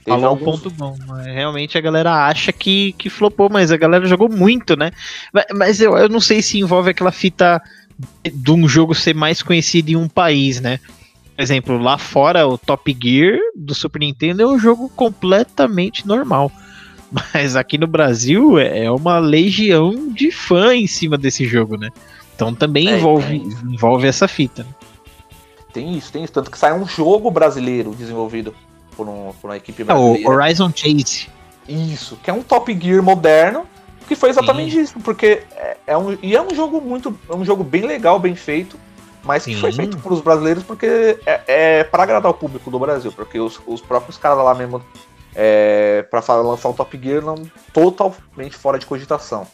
Teve Falou alguns... um ponto bom. Realmente a galera acha que, que flopou, mas a galera jogou muito, né? Mas, mas eu, eu não sei se envolve aquela fita de um jogo ser mais conhecido em um país, né? Por exemplo, lá fora o Top Gear do Super Nintendo é um jogo completamente normal. Mas aqui no Brasil é, é uma legião de fã em cima desse jogo, né? Então também é, envolve, envolve essa fita. Né? Tem isso, tem isso. Tanto que sai um jogo brasileiro desenvolvido por, um, por uma equipe brasileira. É, o Horizon Chase. Isso, que é um Top Gear moderno, que foi exatamente Sim. isso, porque é, é, um, e é um jogo muito, é um jogo bem legal, bem feito, mas Sim. que foi feito por os brasileiros porque é, é para agradar o público do Brasil, porque os, os próprios caras lá mesmo é, para lançar um Top Gear não totalmente fora de cogitação.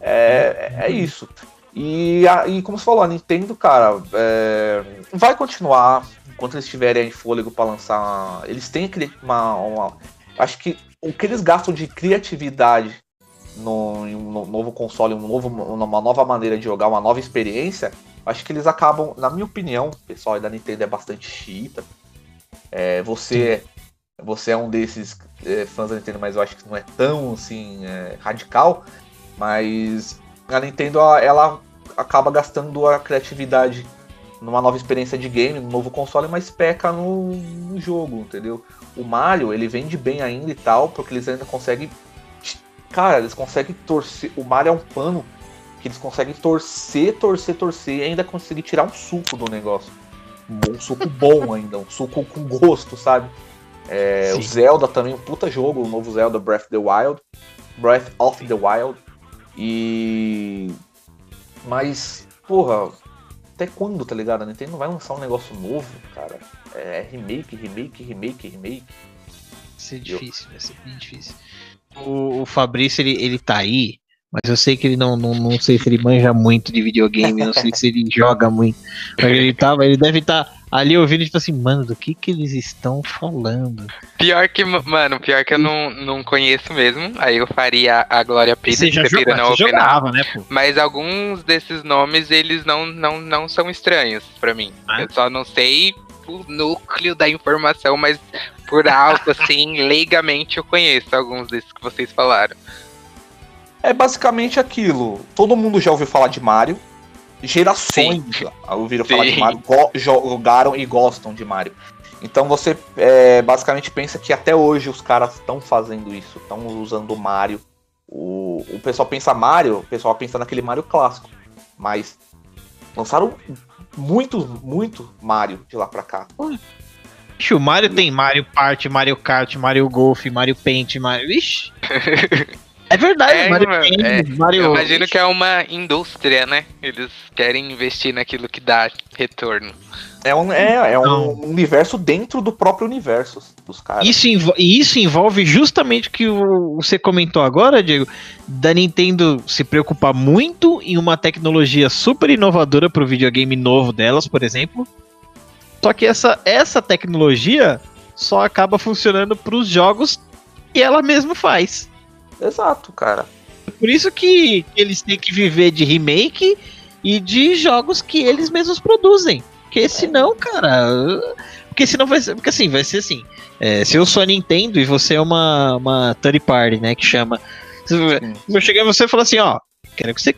É, é, é isso. E, a, e como você falou, a Nintendo, cara, é, vai continuar enquanto eles tiverem fôlego para lançar. Eles têm uma, uma, Acho que o que eles gastam de criatividade no, em um novo console, um novo, uma nova maneira de jogar, uma nova experiência, acho que eles acabam, na minha opinião, o pessoal da Nintendo é bastante chita. É, você, você é um desses é, fãs da Nintendo, mas eu acho que não é tão assim é, radical. Mas a Nintendo ela acaba gastando a criatividade numa nova experiência de game, no novo console, mas peca no, no, jogo, entendeu? O Mario, ele vende bem ainda e tal, porque eles ainda conseguem. Cara, eles conseguem torcer. O Mario é um pano que eles conseguem torcer, torcer, torcer e ainda conseguir tirar um suco do negócio. Um suco bom ainda, um suco com gosto, sabe? É, o Zelda também, um puta jogo, o novo Zelda Breath of the Wild. Breath of the Wild. E mas, porra, até quando, tá ligado? A Nintendo não vai lançar um negócio novo, cara. É remake, remake, remake, remake. Vai ser difícil, vai ser bem difícil. O, o Fabrício, ele, ele tá aí, mas eu sei que ele não, não, não sei se ele manja muito de videogame, não sei se ele joga muito. Mas ele tava, ele deve estar. Tá ali ouvindo, tipo assim, mano, do que que eles estão falando? Pior que, mano, pior que eu não, não conheço mesmo. Aí eu faria a Glória Pires, você já jogava, não você jogava, né, pô? Mas alguns desses nomes, eles não, não, não são estranhos para mim. Ah. Eu só não sei o núcleo da informação, mas por alto, assim, leigamente eu conheço alguns desses que vocês falaram. É basicamente aquilo. Todo mundo já ouviu falar de Mario gerações Sim. ouviram Sim. falar de Mario, jogaram e gostam de Mario. Então você é, basicamente pensa que até hoje os caras estão fazendo isso, estão usando o Mario. O, o pessoal pensa Mario, o pessoal pensa naquele Mario clássico. Mas lançaram muito, muito Mario de lá pra cá. Ixi, o Mario tem Mario Party, Mario Kart, Mario Golf, Mario Paint, Mario. Ixi! É verdade, é, Mario, é, Mario... Eu imagino que é uma indústria, né? Eles querem investir naquilo que dá retorno. É um, é, é um universo dentro do próprio universo dos caras. Isso, e isso envolve justamente o que você comentou agora, Diego, da Nintendo se preocupar muito em uma tecnologia super inovadora para o videogame novo delas, por exemplo. Só que essa, essa tecnologia só acaba funcionando para os jogos que ela mesma faz. Exato, cara. Por isso que eles têm que viver de remake e de jogos que eles mesmos produzem. Porque senão, cara. Porque senão vai ser. Porque assim, vai ser assim. É, se eu sou a Nintendo e você é uma, uma third party, né? Que chama. Eu chegar em você e falar assim, ó, quero que você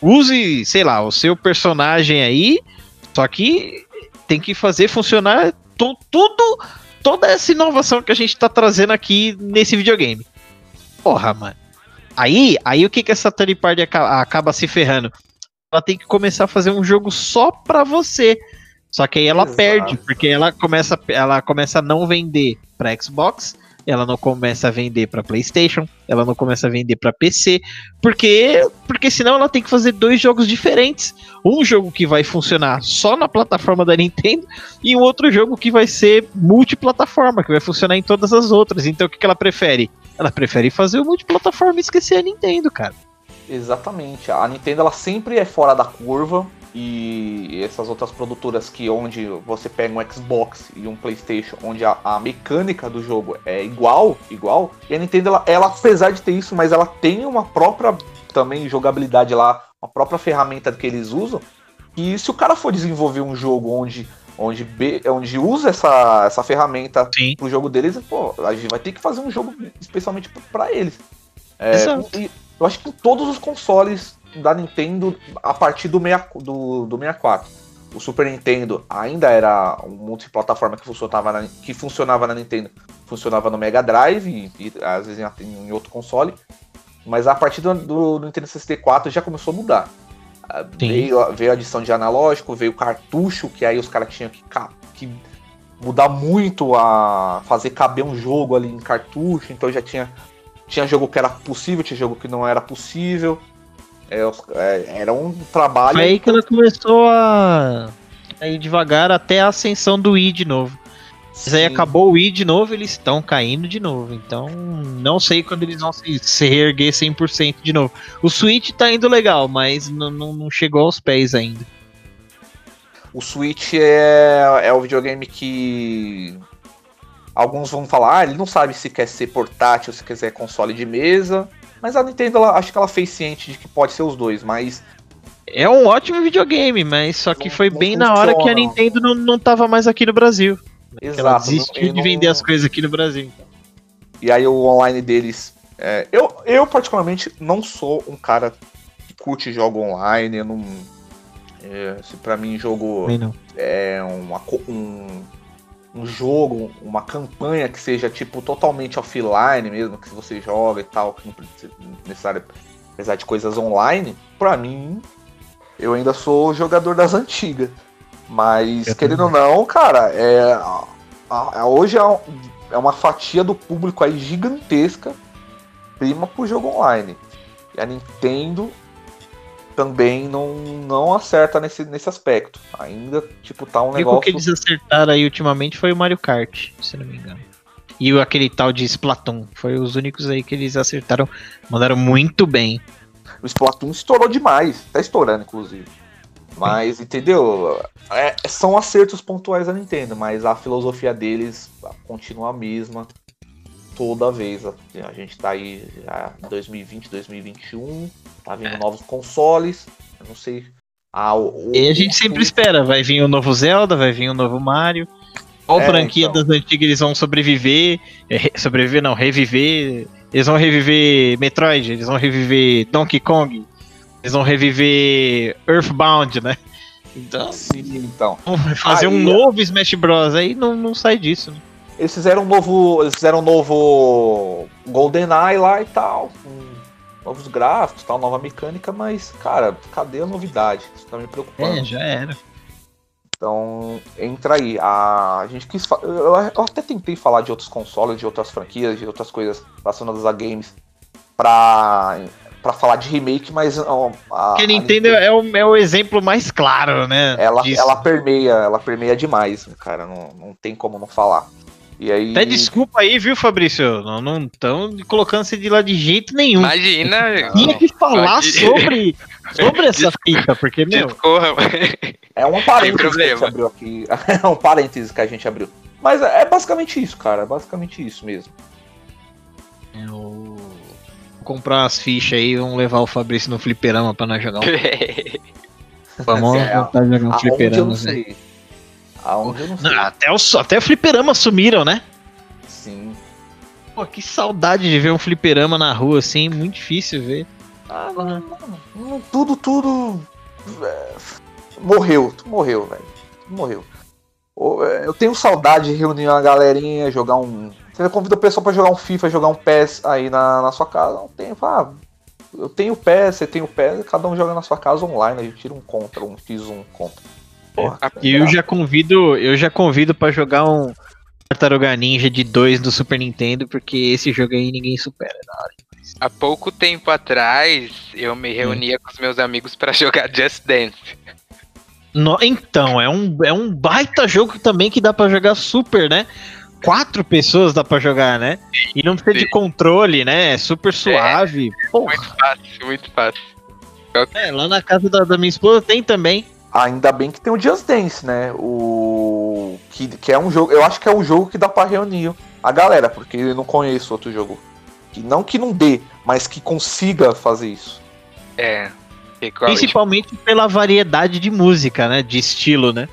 use, sei lá, o seu personagem aí, só que tem que fazer funcionar tu, tudo, toda essa inovação que a gente tá trazendo aqui nesse videogame. Porra, mano. Aí, aí o que que essa third party acaba, acaba se ferrando? Ela tem que começar a fazer um jogo só pra você. Só que aí ela Exato. perde, porque ela começa, ela começa a não vender para Xbox, ela não começa a vender para PlayStation, ela não começa a vender para PC, porque porque senão ela tem que fazer dois jogos diferentes, um jogo que vai funcionar só na plataforma da Nintendo e um outro jogo que vai ser multiplataforma, que vai funcionar em todas as outras. Então o que, que ela prefere? Ela prefere fazer o multiplataforma e esquecer a Nintendo, cara. Exatamente. A Nintendo ela sempre é fora da curva e essas outras produtoras que onde você pega um Xbox e um PlayStation, onde a, a mecânica do jogo é igual, igual. E a Nintendo ela, ela, apesar de ter isso, mas ela tem uma própria também jogabilidade lá, uma própria ferramenta que eles usam E se o cara for desenvolver um jogo onde, onde, onde usa essa, essa ferramenta Sim. pro jogo deles, pô, a gente vai ter que fazer um jogo especialmente para eles. É, e eu acho que todos os consoles da Nintendo a partir do, 6, do, do 64. O Super Nintendo ainda era um multiplataforma que funcionava na, que funcionava na Nintendo, funcionava no Mega Drive e, e às vezes em, em, outro console. Mas a partir do, do, do Nintendo 64 já começou a mudar. Veio, veio a adição de analógico, veio cartucho, que aí os caras tinham que, que mudar muito a fazer caber um jogo ali em cartucho, então já tinha tinha jogo que era possível, tinha jogo que não era possível. É, é, era um trabalho. Foi aí que ela começou a, a ir devagar até a ascensão do Wii de novo. Mas aí acabou o Wii de novo, eles estão caindo de novo. Então, não sei quando eles vão se, se reerguer 100% de novo. O Switch tá indo legal, mas não, não, não chegou aos pés ainda. O Switch é, é o videogame que Alguns vão falar, ah, ele não sabe se quer ser portátil, se quiser console de mesa. Mas a Nintendo, ela, acho que ela fez ciente de que pode ser os dois, mas. É um ótimo videogame, mas só que foi bem na hora que a Nintendo não, não tava mais aqui no Brasil. Exato. Ela desistiu de vender as coisas aqui no Brasil. E aí o online deles. É, eu, eu, particularmente, não sou um cara que curte jogo online. Eu não. É, se pra mim jogo é uma, um, um jogo, uma campanha que seja tipo totalmente offline mesmo, que você joga e tal, que não precisa necessário apesar de coisas online, pra mim, eu ainda sou jogador das antigas. Mas, eu querendo também. ou não, cara, é, a, a, hoje é, é uma fatia do público aí gigantesca prima pro jogo online. E a Nintendo também não, não acerta nesse, nesse aspecto. Ainda, tipo, tá um negócio. O que eles acertaram aí ultimamente foi o Mario Kart, se não me engano. E aquele tal de Splatoon. Foi os únicos aí que eles acertaram. Mandaram muito bem. O Splatoon estourou demais. Tá estourando, inclusive. Mas, entendeu? É, são acertos pontuais da Nintendo, mas a filosofia deles continua a mesma toda vez. A gente tá aí já em 2020, 2021, tá vindo é. novos consoles, eu não sei. Ah, o, o, e a gente sempre espera, vai vir o um novo Zelda, vai vir o um novo Mario. Qual é, franquia então. das antigas eles vão sobreviver? É, sobreviver não, reviver. Eles vão reviver Metroid, eles vão reviver Donkey Kong, eles vão reviver Earthbound, né? Então, Sim, então. fazer aí, um novo Smash Bros. aí não, não sai disso. Né? Eles fizeram um novo. Eles fizeram um novo GoldenEye lá e tal. Novos gráficos, tal, nova mecânica, mas, cara, cadê a novidade? Isso tá me preocupando. É, já era. Então, entra aí. A, a gente quis. Eu, eu até tentei falar de outros consoles, de outras franquias, de outras coisas relacionadas a games pra, pra falar de remake, mas. A, a, a Nintendo, Nintendo, é, o, é o exemplo mais claro, né? Ela, ela permeia, ela permeia demais, cara. Não, não tem como não falar. E aí... Até desculpa aí, viu, Fabrício? Não estão colocando você de lá de jeito nenhum. Imagina. Tinha que falar sobre, sobre essa fita, porque, meu. Discorra, é um parênteses que a gente abriu aqui. É um parênteses que a gente abriu. Mas é, é basicamente isso, cara. É basicamente isso mesmo. Eu vou comprar as fichas aí e vamos levar o Fabrício no fliperama pra nós jogar um. vamos é, jogar um fliperama. Eu não sei. Aonde eu não sei. Não, até, o, até o fliperama sumiram, né? Sim. Pô, que saudade de ver um fliperama na rua, assim, muito difícil ver. Ah, não, tudo, tudo. É, morreu, morreu, velho. Morreu. É, eu tenho saudade de reunir uma galerinha, jogar um. Você convida o pessoal para jogar um FIFA, jogar um PES aí na, na sua casa. Não tem, ah, eu tenho o PES, você tem o PES, cada um joga na sua casa online, a gente tira um contra, um X1 um contra. Porra, e eu já convido, eu já convido para jogar um Tartaruga Ninja de 2 do Super Nintendo, porque esse jogo aí ninguém supera é da hora. Há pouco tempo atrás, eu me reunia hum. com os meus amigos para jogar Just Dance. No, então, é um, é um baita jogo também que dá para jogar super, né? Quatro pessoas dá para jogar, né? E não precisa Sim. de controle, né? É super suave. É, muito fácil, muito fácil. É, lá na casa da, da minha esposa tem também. Ainda bem que tem o Just Dance, né? O que, que é um jogo, eu acho que é um jogo que dá para reunir a galera, porque eu não conheço outro jogo que não que não dê, mas que consiga fazer isso. É. Principalmente pela variedade de música, né? De estilo, né?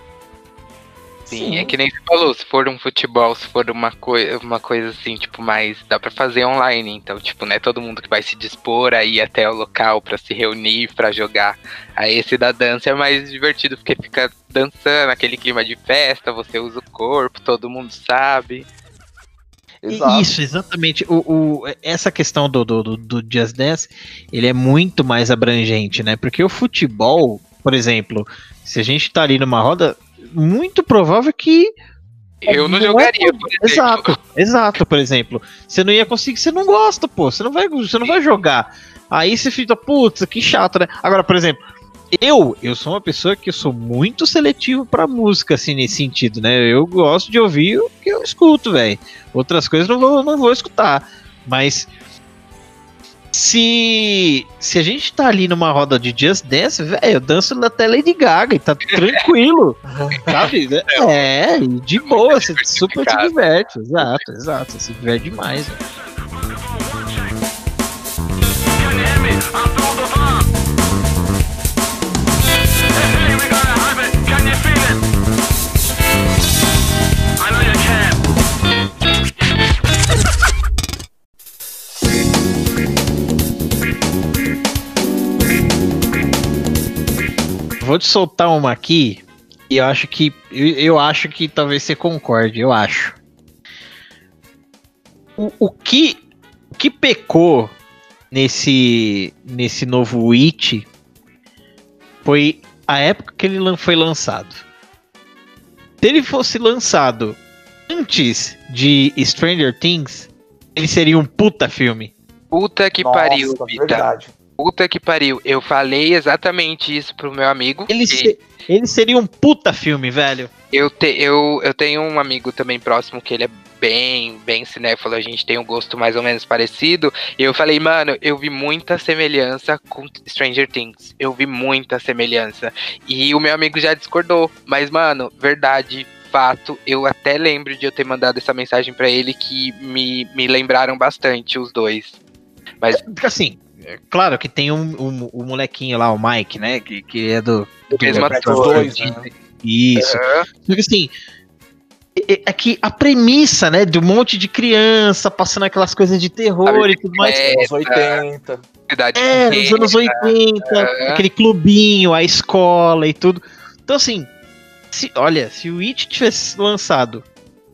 Sim, é que nem você falou, se for um futebol, se for uma, coi uma coisa assim, tipo, mais. dá pra fazer online. Então, tipo, não é todo mundo que vai se dispor a ir até o local pra se reunir, pra jogar. Aí esse da dança é mais divertido, porque fica dançando, aquele clima de festa, você usa o corpo, todo mundo sabe. Exato. Isso, exatamente. O, o, essa questão do, do, do Just Dance, ele é muito mais abrangente, né? Porque o futebol, por exemplo, se a gente tá ali numa roda, muito provável que. Eu não, não jogaria, é, por exemplo. Exato, exato, por exemplo. Você não ia conseguir, você não gosta, pô. Você não vai, você não vai jogar. Aí você fica, putz, que chato, né? Agora, por exemplo, eu, eu sou uma pessoa que eu sou muito seletivo para música, assim, nesse sentido, né? Eu gosto de ouvir o que eu escuto, velho. Outras coisas não vou, não vou escutar. Mas se, se a gente tá ali numa roda de Just Dance, velho, eu danço na tela Lady Gaga e tá tranquilo, sabe? É, de boa, você super te diverte, exato, exato, você se diverte demais. Véio. Vou te soltar uma aqui e eu acho que eu, eu acho que talvez você concorde, eu acho. O, o que o que pecou nesse nesse novo It foi a época que ele foi lançado. Se ele fosse lançado antes de Stranger Things, ele seria um puta filme. Puta que Nossa, pariu, Verdade. Puta que pariu. Eu falei exatamente isso pro meu amigo. Ele, se, ele seria um puta filme, velho. Eu, te, eu, eu tenho um amigo também próximo que ele é bem, bem cinéfilo, a gente tem um gosto mais ou menos parecido. E eu falei, mano, eu vi muita semelhança com Stranger Things. Eu vi muita semelhança. E o meu amigo já discordou. Mas, mano, verdade, fato, eu até lembro de eu ter mandado essa mensagem para ele que me, me lembraram bastante os dois. Mas assim, é, claro que tem um, um, um, molequinho lá, o Mike, né? Que, que é do. Do mesmo ator. Dois, né? Isso. É. Só que assim. É, é, é que a premissa, né, de um monte de criança passando aquelas coisas de terror e tudo mais. É, anos 80. É, nos anos 80, é. aquele clubinho, a escola e tudo. Então, assim, se, olha, se o It tivesse lançado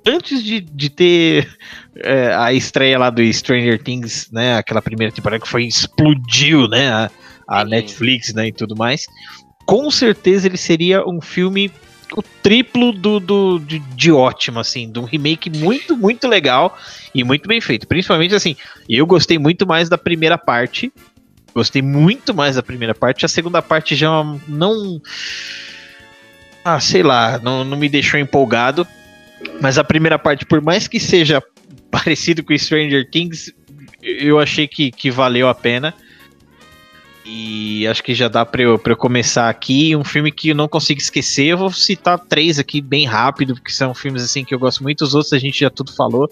antes de, de ter é, a estreia lá do Stranger Things, né? Aquela primeira temporada que foi explodiu, né? A, a Netflix, né? E tudo mais. Com certeza ele seria um filme o triplo do, do de, de, ótimo, assim, de um remake muito, muito legal e muito bem feito. Principalmente assim, eu gostei muito mais da primeira parte. Gostei muito mais da primeira parte. A segunda parte já não. Ah, sei lá, não, não me deixou empolgado. Mas a primeira parte, por mais que seja parecido com Stranger Things, eu achei que, que valeu a pena. E acho que já dá pra eu, pra eu começar aqui. Um filme que eu não consigo esquecer. Eu vou citar três aqui bem rápido, porque são filmes assim que eu gosto muito. Os outros a gente já tudo falou.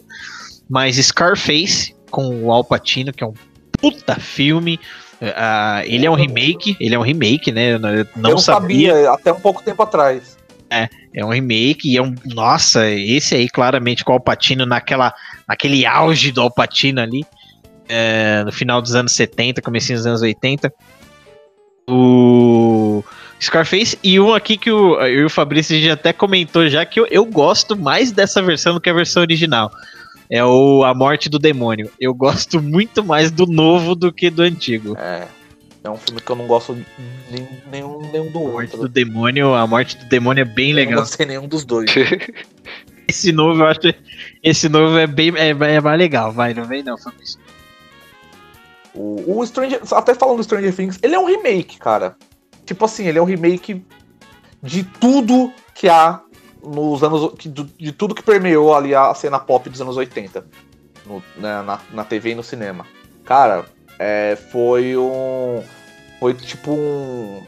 Mas Scarface, com o Al Pacino, que é um puta filme. Uh, ele é um remake, ele é um remake, né? Eu não, eu sabia. sabia. até um pouco tempo atrás. É, é um remake e é um. Nossa, esse aí claramente com o Alpatino naquela, naquele auge do Alpatino ali, é, no final dos anos 70, comecinho dos anos 80. O Scarface e um aqui que o, eu e o Fabrício já até comentou já que eu, eu gosto mais dessa versão do que a versão original. É o A Morte do Demônio. Eu gosto muito mais do novo do que do antigo. É. É um filme que eu não gosto nem, nenhum, nenhum do a morte outro. do demônio, a morte do demônio é bem legal. Eu não gostei nenhum dos dois. esse novo, eu acho. Esse novo é bem é, é mais legal, vai, não vem não, Fabrício. O, o Stranger. Até falando do Stranger Things, ele é um remake, cara. Tipo assim, ele é um remake de tudo que há nos anos. De tudo que permeou ali a cena pop dos anos 80. No, né, na, na TV e no cinema. Cara, é, foi um. Foi tipo um.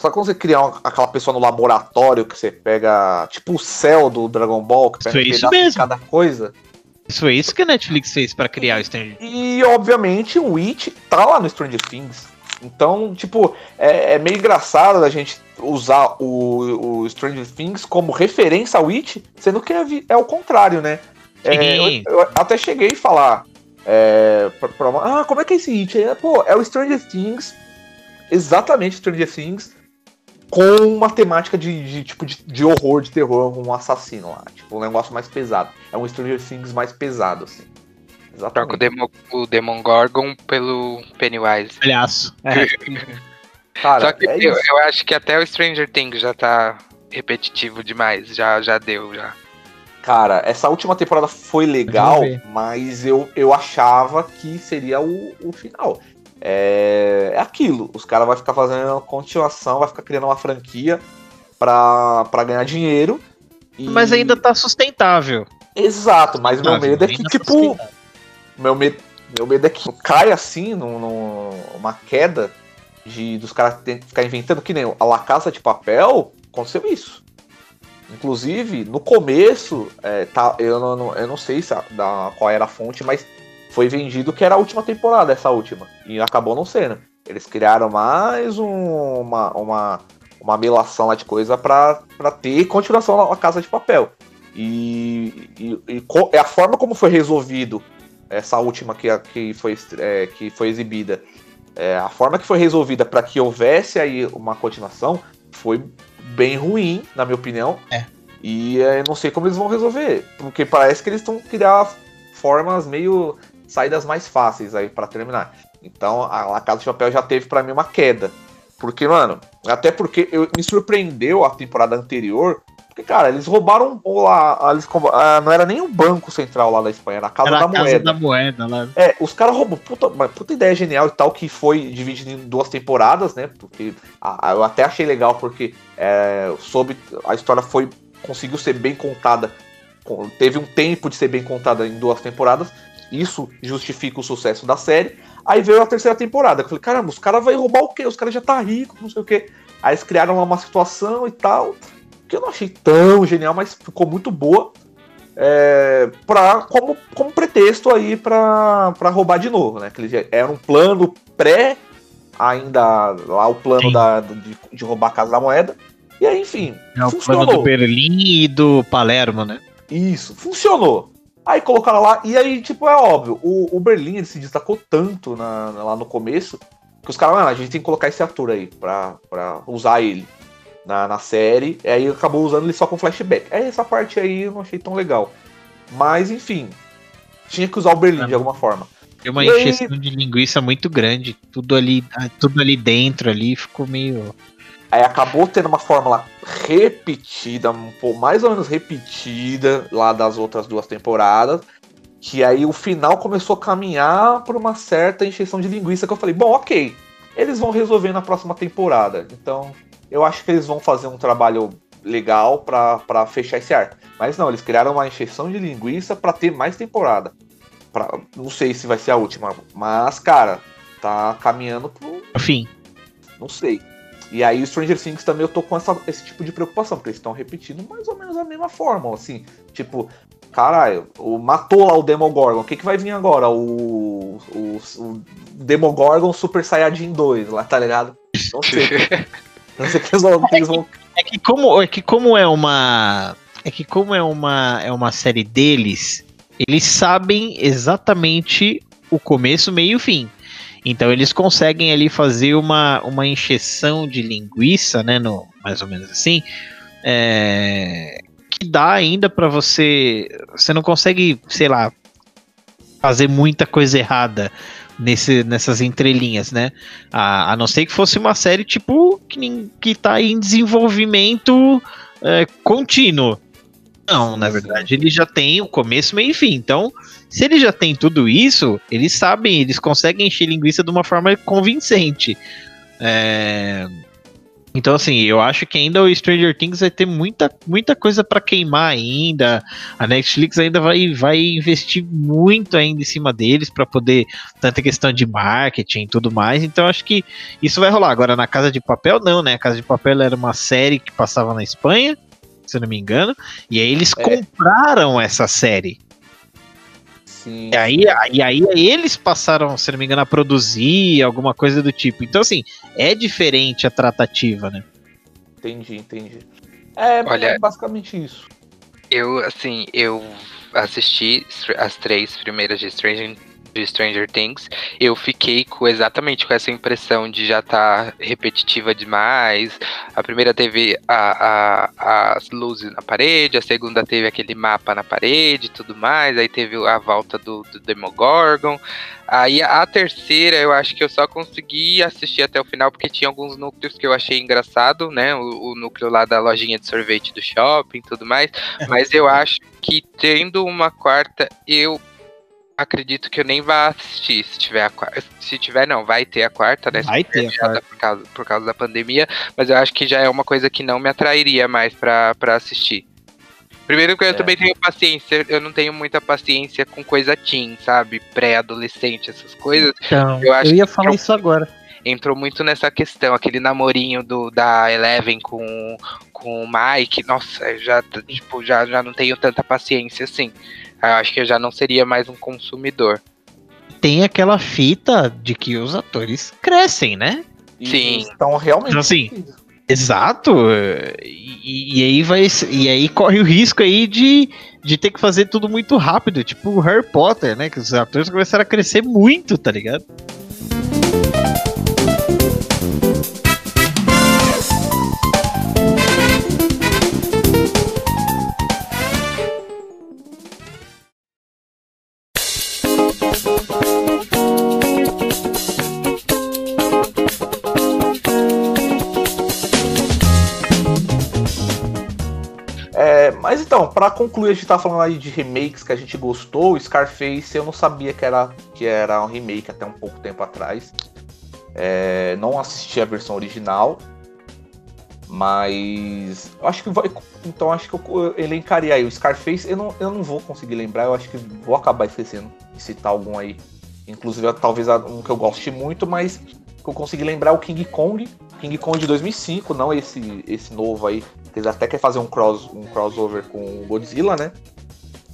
Sabe quando você cria uma, aquela pessoa no laboratório que você pega. Tipo o céu do Dragon Ball, que pega um isso mesmo. cada coisa? Isso foi isso que a Netflix fez para criar o Stranger Things. E, obviamente, o Witch tá lá no Stranger Things. Então, tipo, é, é meio engraçado a gente usar o, o Stranger Things como referência ao It, sendo que é, é o contrário, né? É, eu, eu, até cheguei a falar. É, pra, pra, ah, como é que é esse It? É, pô, é o Stranger Things, exatamente Stranger Things, com uma temática de, de tipo de, de, horror, de terror, um assassino lá. Tipo, um negócio mais pesado. É um Stranger Things mais pesado, assim. Exatamente. Troca o, Demo, o Demon Gorgon pelo Pennywise. Palhaço. É. Cara, Só que é eu, eu, acho que até o Stranger Things já tá repetitivo demais. Já, já deu, já. Cara, essa última temporada foi legal, mas eu, eu achava que seria o, o final. É, é aquilo, os caras vão ficar fazendo continuação, vai ficar criando uma franquia pra, pra ganhar dinheiro. E... Mas ainda tá sustentável. Exato, mas meu medo é que, tá tipo. Meu medo, meu medo é que cai assim, numa queda de dos caras ficar inventando, que nem a La Casa de Papel, aconteceu isso. Inclusive, no começo, é, tá, eu, não, eu não sei se a, da, qual era a fonte, mas foi vendido que era a última temporada, essa última. E acabou não sendo. Eles criaram mais um, uma, uma, uma melação lá de coisa pra ter continuação na Casa de Papel. E, e, e é a forma como foi resolvido essa última que, que, foi, é, que foi exibida, é, a forma que foi resolvida para que houvesse aí uma continuação foi bem ruim, na minha opinião. É. E é, não sei como eles vão resolver, porque parece que eles estão criando formas meio saídas mais fáceis aí para terminar. Então a La Casa de Papel já teve para mim uma queda. Porque, mano, até porque eu, me surpreendeu a temporada anterior. Porque, cara, eles roubaram lá. Eles, ah, não era nem o Banco Central lá da Espanha, era a Casa, era da, a casa moeda. da Moeda. Lá. É, os caras roubam. Puta, puta ideia genial e tal, que foi dividido em duas temporadas, né? Porque ah, eu até achei legal, porque é, soube. A história foi. Conseguiu ser bem contada. Teve um tempo de ser bem contada em duas temporadas. Isso justifica o sucesso da série. Aí veio a terceira temporada. Eu falei, caramba, os caras vão roubar o quê? Os caras já tá rico, não sei o quê. Aí eles criaram uma situação e tal. Que eu não achei tão genial, mas ficou muito boa. É, pra, como, como pretexto aí pra, pra roubar de novo, né? Que era um plano pré, ainda lá o plano da, de, de roubar a Casa da Moeda. E aí, enfim. É o funcionou. plano do Berlim e do Palermo, né? Isso, funcionou. Aí colocaram lá, e aí, tipo, é óbvio, o, o Berlim ele se destacou tanto na, lá no começo que os caras, ah, a gente tem que colocar esse ator aí pra, pra usar ele na, na série. E aí acabou usando ele só com flashback. Aí essa parte aí eu não achei tão legal. Mas, enfim, tinha que usar o Berlim de alguma forma. Tem uma e encheção aí... de linguiça muito grande. Tudo ali, tudo ali dentro ali ficou meio. Aí acabou tendo uma fórmula repetida, um pouco mais ou menos repetida lá das outras duas temporadas. Que aí o final começou a caminhar por uma certa encheção de linguiça que eu falei, bom, ok, eles vão resolver na próxima temporada. Então, eu acho que eles vão fazer um trabalho legal para fechar esse arco. Mas não, eles criaram uma encheção de linguiça para ter mais temporada. Pra, não sei se vai ser a última, mas, cara, tá caminhando pro. Fim. Não sei. E aí o Stranger Things também eu tô com essa, esse tipo de preocupação, porque eles estão repetindo mais ou menos a mesma forma, assim, tipo, caralho, o, matou lá o Demogorgon, o que que vai vir agora? O, o, o Demogorgon Super Saiyajin 2 lá, tá ligado? Não sei. eles vão, é, que, é que como é que como é uma é que como é uma é uma série deles, eles sabem exatamente o começo, meio e fim. Então eles conseguem ali fazer uma, uma encheção de linguiça, né, no, mais ou menos assim, é, que dá ainda para você, você não consegue, sei lá, fazer muita coisa errada nesse, nessas entrelinhas, né? A, a não ser que fosse uma série tipo que, que tá em desenvolvimento é, contínuo. Não, na verdade, ele já tem o começo, meio e fim. Então, se ele já tem tudo isso, eles sabem, eles conseguem encher linguiça de uma forma convincente. É... Então, assim, eu acho que ainda o Stranger Things vai ter muita, muita coisa para queimar ainda. A Netflix ainda vai, vai investir muito ainda em cima deles para poder tanta questão de marketing e tudo mais. Então, acho que isso vai rolar. Agora, na Casa de Papel, não, né? A Casa de Papel era uma série que passava na Espanha, se eu não me engano, e aí eles é. compraram essa série. Sim. E aí, e aí eles passaram, se não me engano, a produzir alguma coisa do tipo. Então, assim, é diferente a tratativa, né? Entendi, entendi. É, Olha, é basicamente isso. Eu, assim, eu assisti as três primeiras de Stranger de Stranger Things, eu fiquei com exatamente com essa impressão de já estar tá repetitiva demais. A primeira teve a, a, as luzes na parede, a segunda teve aquele mapa na parede e tudo mais, aí teve a volta do, do Demogorgon. Aí a terceira eu acho que eu só consegui assistir até o final porque tinha alguns núcleos que eu achei engraçado, né? O, o núcleo lá da lojinha de sorvete do shopping e tudo mais. Mas eu acho que tendo uma quarta, eu acredito que eu nem vá assistir se tiver a quarta. Se tiver, não, vai ter a quarta, né? Vai ter a quarta. Por causa, por causa da pandemia, mas eu acho que já é uma coisa que não me atrairia mais pra, pra assistir. Primeiro que eu é. também tenho paciência, eu não tenho muita paciência com coisa teen, sabe? Pré-adolescente, essas coisas. Então, eu, eu ia falar isso agora. Entrou muito nessa questão, aquele namorinho do, da Eleven com, com o Mike, nossa, já, tipo, já, já não tenho tanta paciência assim. Eu acho que eu já não seria mais um consumidor. Tem aquela fita de que os atores crescem, né? Sim. Estão realmente. Então, assim, exato. E, e, aí vai. E aí corre o risco aí de, de ter que fazer tudo muito rápido. Tipo o Harry Potter, né? Que os atores começaram a crescer muito, tá ligado? Então, para concluir, a gente tá falando aí de remakes que a gente gostou. Scarface eu não sabia que era, que era um remake até um pouco tempo atrás. É, não assisti a versão original. Mas acho que vai. Então acho que eu elencaria aí o Scarface. Eu não, eu não vou conseguir lembrar, eu acho que vou acabar esquecendo de citar algum aí. Inclusive, talvez um que eu goste muito, mas que eu consegui lembrar é o King Kong. King Kong de 2005, não esse, esse novo aí, eles até querem fazer um, cross, um crossover com o Godzilla, né?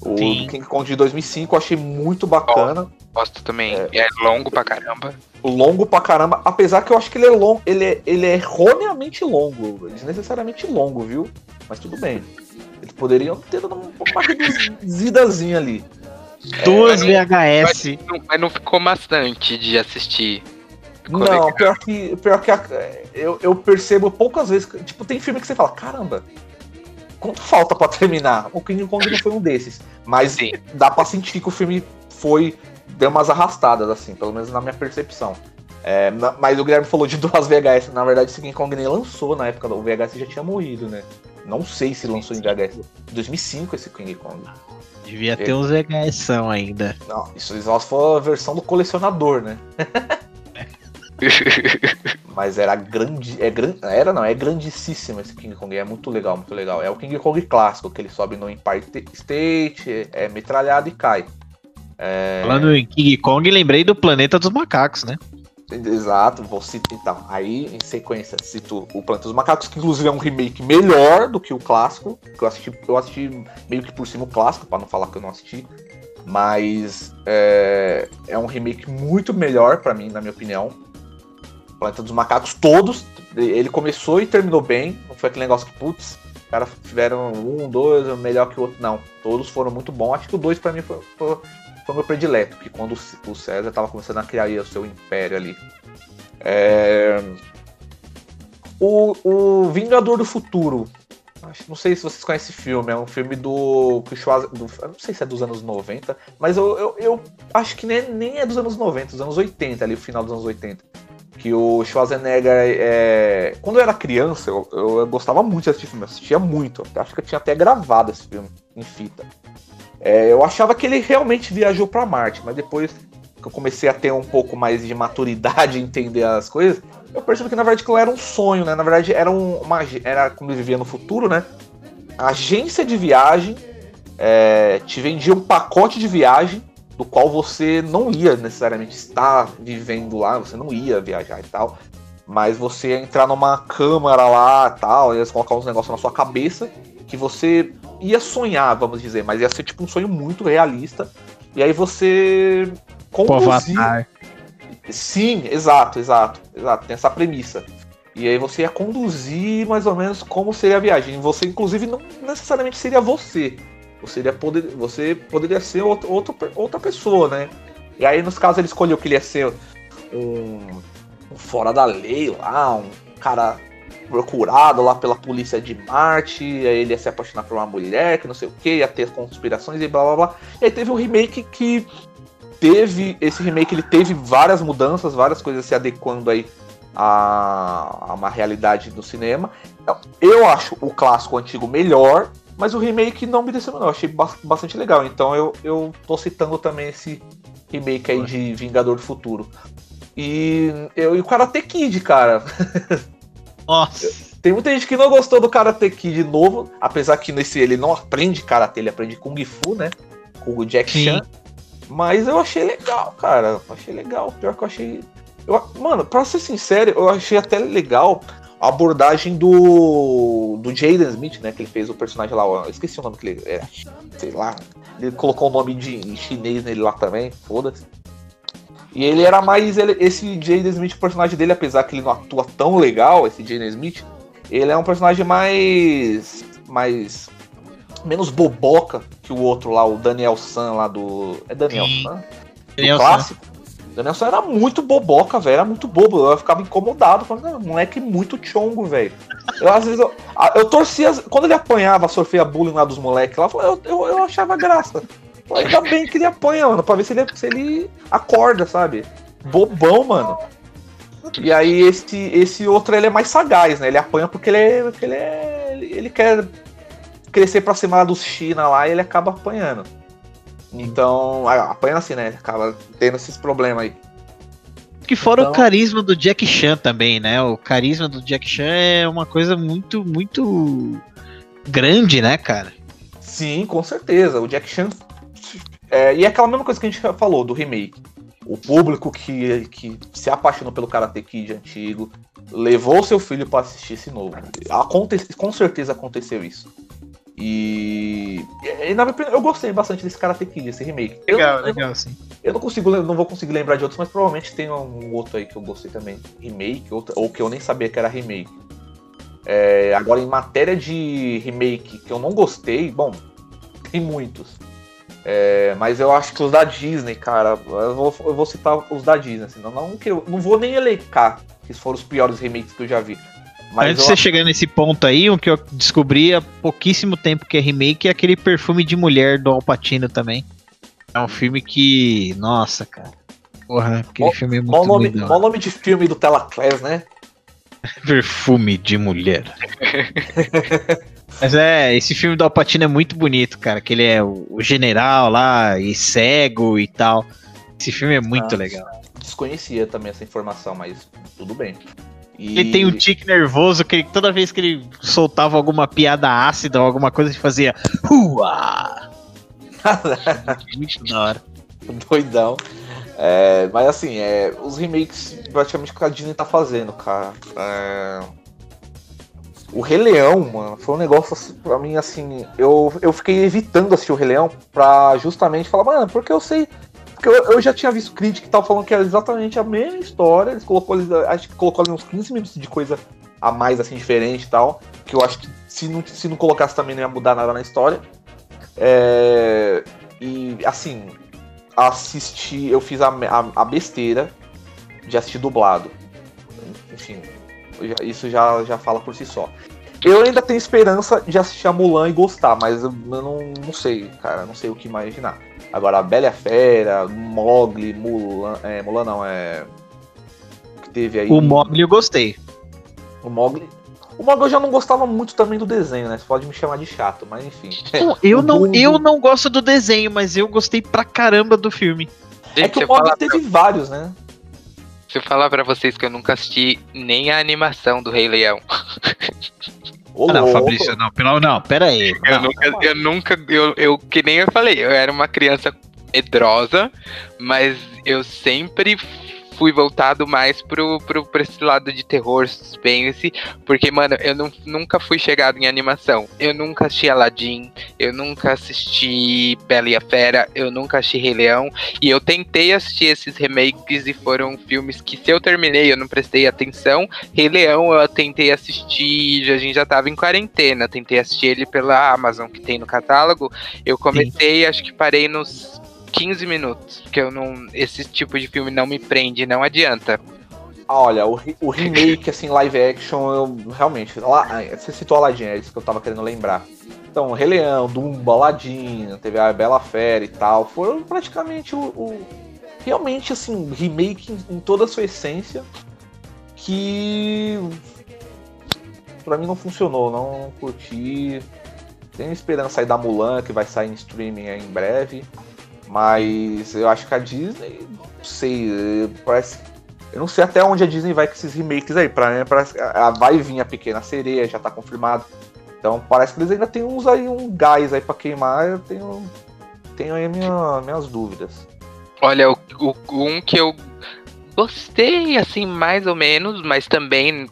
O Sim. King Kong de 2005 eu achei muito bacana. Gosto também. É, é, longo pra caramba. Longo pra caramba, apesar que eu acho que ele é longo, ele é, ele é erroneamente longo, desnecessariamente longo, viu? Mas tudo bem. Eles poderiam ter dado uma reduzidazinha ali. Duas é, VHS. Mas não, mas não ficou bastante de assistir. Não, pior que, pior que a, eu, eu percebo poucas vezes. Tipo, tem filme que você fala, caramba, quanto falta para terminar? O King Kong não foi um desses. Mas Sim. dá pra sentir que o filme foi. Deu umas arrastadas, assim, pelo menos na minha percepção. É, na, mas o Guilherme falou de duas VHS. Na verdade, esse King Kong nem lançou na época. O VHS já tinha morrido, né? Não sei se lançou em VHS. 2005 esse King Kong. Devia ter uns VHS ainda. Não, isso só foi a versão do colecionador, né? Mas era grande. É gran, era não, é grandíssimo esse King Kong. É muito legal, muito legal. É o King Kong clássico, que ele sobe no Empire State, é metralhado e cai. É... Falando em King Kong, lembrei do Planeta dos Macacos, né? Exato, vou citar. Então, aí em sequência cito o Planeta dos Macacos, que inclusive é um remake melhor do que o clássico. Que eu assisti, eu assisti meio que por cima o clássico, para não falar que eu não assisti. Mas é, é um remake muito melhor para mim, na minha opinião. Planeta dos Macacos, todos. Ele começou e terminou bem. Não foi aquele negócio que, putz, os caras tiveram um, dois, melhor que o outro. Não. Todos foram muito bons. Acho que o dois para mim foi, foi, foi meu predileto. Que quando o César tava começando a criar o seu império ali. É... O, o Vingador do Futuro. Não sei se vocês conhecem esse filme, é um filme do. do não sei se é dos anos 90, mas eu, eu, eu acho que nem, nem é dos anos 90, dos anos 80, ali, o final dos anos 80 que o Schwarzenegger é... Quando eu era criança, eu, eu gostava muito de assistir filme, eu assistia muito. Acho que eu tinha até gravado esse filme em fita. É, eu achava que ele realmente viajou para Marte, mas depois que eu comecei a ter um pouco mais de maturidade entender as coisas, eu percebi que na verdade aquilo era um sonho, né? Na verdade era um, uma era como ele vivia no futuro, né? A agência de viagem é, te vendia um pacote de viagem do qual você não ia necessariamente estar vivendo lá, você não ia viajar e tal, mas você ia entrar numa câmara lá tal, eles colocar uns negócios na sua cabeça que você ia sonhar, vamos dizer, mas ia ser tipo um sonho muito realista E aí você conduzir. Sim, exato, exato, exato. Tem essa premissa. E aí você ia conduzir mais ou menos como seria a viagem. Você, inclusive, não necessariamente seria você. Você, poder, você poderia ser outro, outro, outra pessoa, né? E aí, nos casos, ele escolheu que ele ia ser um, um fora da lei lá, um cara procurado lá pela polícia de Marte, aí ele ia se apaixonar por uma mulher, que não sei o que, ia ter conspirações e blá blá blá. E aí teve um remake que teve. Esse remake ele teve várias mudanças, várias coisas se adequando aí a, a uma realidade do cinema. Eu acho o clássico antigo melhor, mas o remake não me decepcionou, eu achei bastante legal. Então eu, eu tô citando também esse remake aí de Vingador do Futuro. E eu e o Karate Kid, cara. Nossa. Tem muita gente que não gostou do Karate Kid novo, apesar que nesse ele não aprende Karate, ele aprende Kung Fu, né? Com o Jack Sim. Chan. Mas eu achei legal, cara. Achei legal. Pior que eu achei. Eu, mano, pra ser sincero, eu achei até legal a abordagem do. do Jaden Smith, né? Que ele fez o personagem lá. Eu esqueci o nome que ele. É, sei lá. Ele colocou o nome de chinês nele lá também. Foda-se. E ele era mais. Ele, esse Jaden Smith, o personagem dele, apesar que ele não atua tão legal, esse Jaden Smith, ele é um personagem mais. mais menos boboca que o outro lá, o Daniel San lá do. É Daniel. San? Daniel clássico. San. Daniel San era muito boboca, velho. Era muito bobo. Eu ficava incomodado. Falando, moleque muito chongo, velho. Eu, às vezes, eu, eu torcia. Quando ele apanhava, sofria bullying lá dos moleques lá, eu, eu, eu achava graça. Ainda bem que ele apanha, mano, pra ver se ele, se ele acorda, sabe? Bobão, mano. E aí esse, esse outro ele é mais sagaz, né? Ele apanha porque ele é, porque ele, é, ele quer crescer pra cima dos China lá e ele acaba apanhando. Então, apanha assim, né? Acaba tendo esses problemas aí. Que fora então... o carisma do Jack Chan também, né? O carisma do Jack Chan é uma coisa muito, muito grande, né, cara? Sim, com certeza. O Jack Chan. É, e é aquela mesma coisa que a gente falou do remake. O público que, que se apaixonou pelo Karate Kid antigo levou seu filho para assistir esse novo. Aconte com certeza aconteceu isso. E, e na minha opinião, eu gostei bastante desse Karate Kid, esse remake. Legal, eu, legal, eu, sim. Eu não consigo, não vou conseguir lembrar de outros, mas provavelmente tem um outro aí que eu gostei também, remake, outro, ou que eu nem sabia que era remake. É, agora, em matéria de remake que eu não gostei, bom, tem muitos. É, mas eu acho que os da Disney, cara, eu vou, eu vou citar os da Disney, assim, não, não, que eu, não vou nem elencar que foram os piores remakes que eu já vi. Mas Antes de você chegar nesse ponto aí, o que eu descobri há pouquíssimo tempo que é remake é aquele perfume de mulher do Alpatino também. É um filme que. Nossa, cara. Porra, aquele filme é muito bom nome, bom nome de filme do Telaclass, né? perfume de mulher. Mas é, esse filme do Alpatino é muito bonito, cara. Que ele é o general lá e cego e tal. Esse filme é muito ah, legal. Desconhecia também essa informação, mas tudo bem. E... Ele tem um tique nervoso que toda vez que ele soltava alguma piada ácida ou alguma coisa, ele fazia. Hua! Muito da hora. Doidão. É, mas assim, é, os remakes praticamente que a Disney tá fazendo, cara. É... O Rei Leão, mano, foi um negócio assim, pra mim assim. Eu, eu fiquei evitando assistir o Rei Leão pra justamente falar, mano, porque eu sei porque eu, eu já tinha visto crítica que tava falando que era exatamente a mesma história. Eles colocou, acho que colocou ali uns 15 minutos de coisa a mais, assim, diferente e tal. Que eu acho que se não, se não colocasse também não ia mudar nada na história. É, e, assim, assisti, eu fiz a, a, a, besteira de assistir dublado. Enfim, isso já, já fala por si só. Eu ainda tenho esperança de assistir a Mulan e gostar, mas eu, não, não sei, cara, não sei o que imaginar. Agora, a Bela Fera, Mogli, Mulan. É, Mulan não, é. O que teve aí. O Mogli eu gostei. O Mogli. O Mogli eu já não gostava muito também do desenho, né? Você pode me chamar de chato, mas enfim. Não, eu, não, eu não gosto do desenho, mas eu gostei pra caramba do filme. é que o Mogli teve pra... vários, né? Se eu falar pra vocês que eu nunca assisti nem a animação do Rei Leão. Ô, ah, não, Fabrício, não, pelo, não, pera aí. Eu não, nunca, eu nunca, eu, eu, que nem eu falei, eu era uma criança medrosa, mas eu sempre fui voltado mais pro, pro, pra esse lado de terror, suspense, porque, mano, eu não, nunca fui chegado em animação. Eu nunca assisti Aladdin, eu nunca assisti Bela e a Fera, eu nunca assisti Rei Leão, e eu tentei assistir esses remakes e foram filmes que se eu terminei eu não prestei atenção. Rei Leão eu tentei assistir, a gente já tava em quarentena, tentei assistir ele pela Amazon que tem no catálogo. Eu comecei, Sim. acho que parei nos 15 minutos, que eu não. Esse tipo de filme não me prende, não adianta. Ah, olha, o, o remake, assim, live action, eu realmente. Lá, você citou Aladdin, é isso que eu tava querendo lembrar. Então, Rei Leão, Dumbo, Aladdin, teve a Bela Fera e tal, foram praticamente o, o realmente assim, remake em, toda a sua essência que para mim não funcionou, não curti. Tenho esperança aí da Mulan, que vai sair em streaming em breve. Mas eu acho que a Disney, não sei, parece. Eu não sei até onde a Disney vai com esses remakes aí. Pra parece que vai vir a Pequena Sereia, já tá confirmado. Então parece que eles ainda tem uns aí, um gás aí pra queimar. Eu tenho, tenho aí minha, minhas dúvidas. Olha, o, o, um que eu gostei, assim, mais ou menos, mas também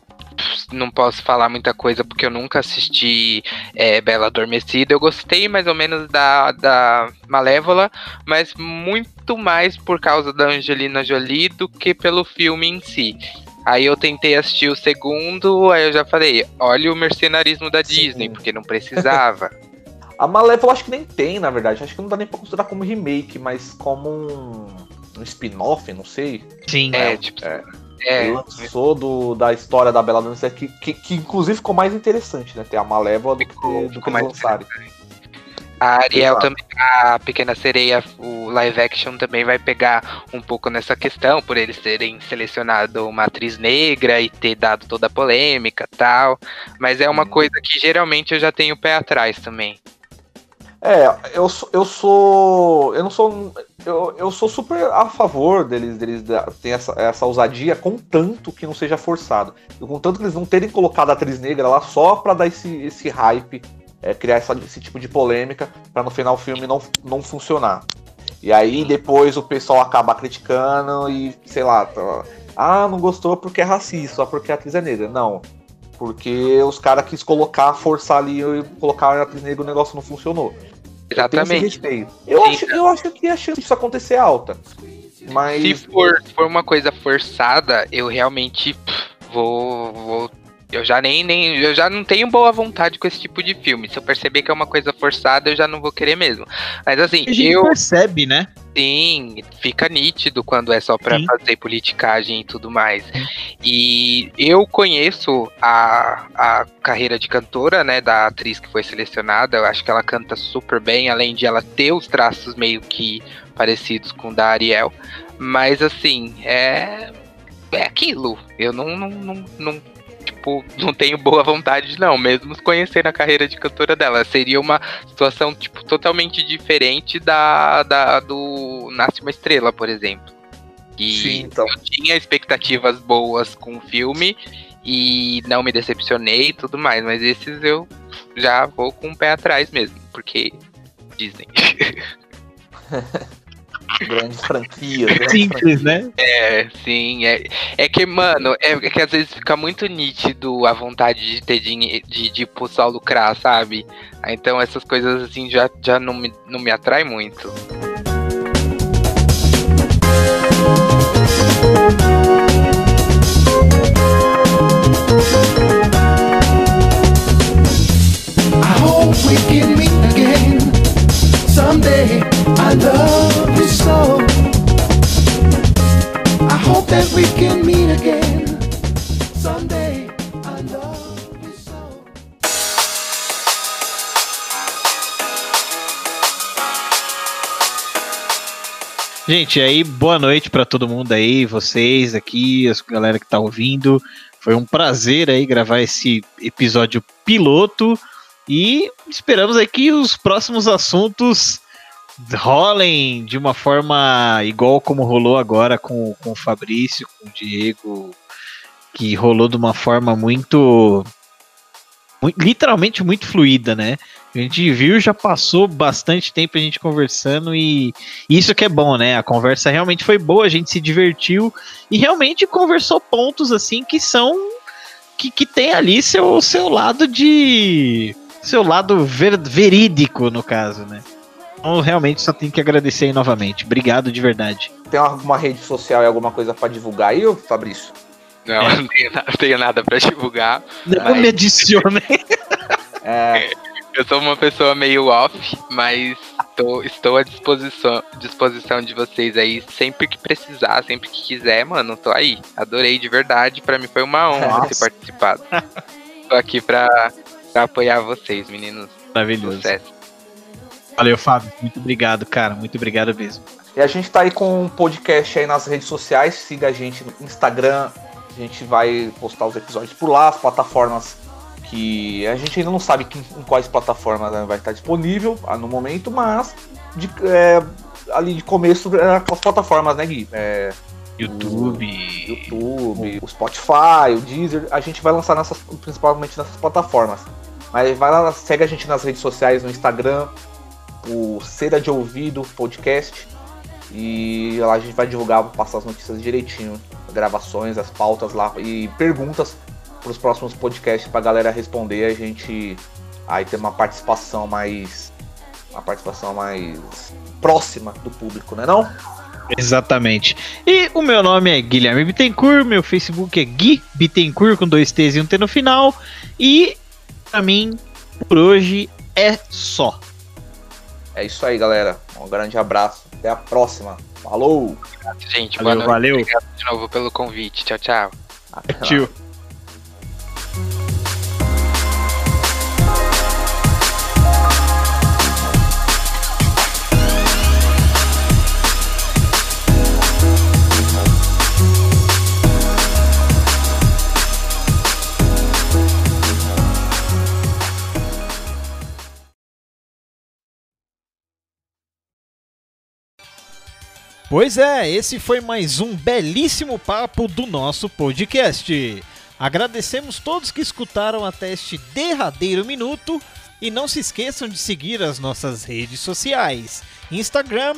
não posso falar muita coisa porque eu nunca assisti é, Bela Adormecida. Eu gostei mais ou menos da, da Malévola, mas muito mais por causa da Angelina Jolie do que pelo filme em si. Aí eu tentei assistir o segundo, aí eu já falei, olha o mercenarismo da Sim. Disney, porque não precisava. A Malévola acho que nem tem, na verdade. Acho que não dá nem pra considerar como remake, mas como um, um spin-off, não sei. Sim, é, é tipo. É. É. Lançou do, da história da Bela Adormecida, que, que, que, inclusive ficou mais interessante, né? Ter a Malévola do que, do que eles lançaram. A Ariel Exato. também, a Pequena Sereia, o live action também vai pegar um pouco nessa questão, por eles terem selecionado uma atriz negra e ter dado toda a polêmica tal. Mas é uma hum. coisa que geralmente eu já tenho o pé atrás também. É, eu, eu sou. Eu não sou. Eu, eu sou super a favor deles, deles ter essa, essa ousadia, contanto que não seja forçado. Contanto que eles não terem colocado a atriz negra lá só pra dar esse, esse hype, é, criar essa, esse tipo de polêmica, para no final o filme não, não funcionar. E aí depois o pessoal acaba criticando e, sei lá, tá, ah, não gostou porque é racista, só porque a atriz é negra. Não. Porque os caras quis colocar, forçar ali e colocar a atriz negra o negócio não funcionou. Exatamente. Eu, acho, eu acho que a chance disso acontecer é alta. Mas. Se for, for uma coisa forçada, eu realmente pff, vou, vou. Eu já nem, nem. Eu já não tenho boa vontade com esse tipo de filme. Se eu perceber que é uma coisa forçada, eu já não vou querer mesmo. Mas assim, a gente eu. percebe, né? Sim, fica nítido quando é só para fazer politicagem e tudo mais. E eu conheço a, a carreira de cantora, né, da atriz que foi selecionada. Eu acho que ela canta super bem, além de ela ter os traços meio que parecidos com o da Ariel. Mas assim, é é aquilo. Eu não, não, não, não tipo, não tenho boa vontade, não, mesmo conhecendo a carreira de cantora dela. Seria uma situação, tipo, totalmente diferente da, da do Nasce uma Estrela, por exemplo. Que Sim, então. eu tinha expectativas boas com o filme e não me decepcionei e tudo mais, mas esses eu já vou com o pé atrás mesmo, porque Disney. grandes franquias. Grandes Simples, franquias. né? É, sim. É, é que, mano, é, é, que às vezes fica muito nítido a vontade de ter dinheiro, de, de tipo, só lucrar, sabe? Então essas coisas assim já, já não, me, não me atrai muito. I hope we can meet again someday. I love I hope that we can meet again someday. I love you so. Gente, aí boa noite para todo mundo aí, vocês aqui, a galera que tá ouvindo. Foi um prazer aí gravar esse episódio piloto e esperamos aí que os próximos assuntos rolem de uma forma igual como rolou agora com, com o Fabrício, com o Diego, que rolou de uma forma muito, muito literalmente muito fluida, né? A gente viu, já passou bastante tempo a gente conversando e isso que é bom, né? A conversa realmente foi boa, a gente se divertiu e realmente conversou pontos assim que são que, que tem ali seu, seu lado de seu lado ver, verídico no caso, né? Então realmente só tenho que agradecer aí novamente. Obrigado de verdade. Tem alguma rede social e alguma coisa para divulgar aí, Fabrício? Não, é. não, tenho, não tenho nada para divulgar. Não mas... me adicione. é, eu sou uma pessoa meio off, mas tô, estou à disposição, disposição de vocês aí sempre que precisar, sempre que quiser, mano. Tô aí. Adorei de verdade. Para mim foi uma honra Nossa. ter participado. tô aqui pra, pra apoiar vocês, meninos. Maravilhoso. Sucesso. Valeu, Fábio. Muito obrigado, cara. Muito obrigado mesmo. E a gente tá aí com um podcast aí nas redes sociais. Siga a gente no Instagram. A gente vai postar os episódios por lá, as plataformas que a gente ainda não sabe que, em quais plataformas vai estar disponível ah, no momento, mas de, é, ali de começo é, as plataformas, né, Gui? É, YouTube, o YouTube, o Spotify, o Deezer, a gente vai lançar nessas, principalmente nessas plataformas. Mas vai lá, segue a gente nas redes sociais, no Instagram, o Cera de Ouvido Podcast. E lá a gente vai divulgar, passar as notícias direitinho, gravações, as pautas lá e perguntas para os próximos podcasts para a galera responder, a gente aí ter uma participação mais uma participação mais próxima do público, né não? Exatamente. E o meu nome é Guilherme Bittencourt, meu Facebook é Gui Bittencourt com dois T's e um T no final. E para mim, por hoje é só. É isso aí, galera. Um grande abraço. Até a próxima. Falou! Gente, valeu. valeu. Obrigado de novo pelo convite. Tchau, tchau. Tchau. Pois é, esse foi mais um belíssimo papo do nosso podcast. Agradecemos todos que escutaram até este derradeiro minuto e não se esqueçam de seguir as nossas redes sociais: Instagram,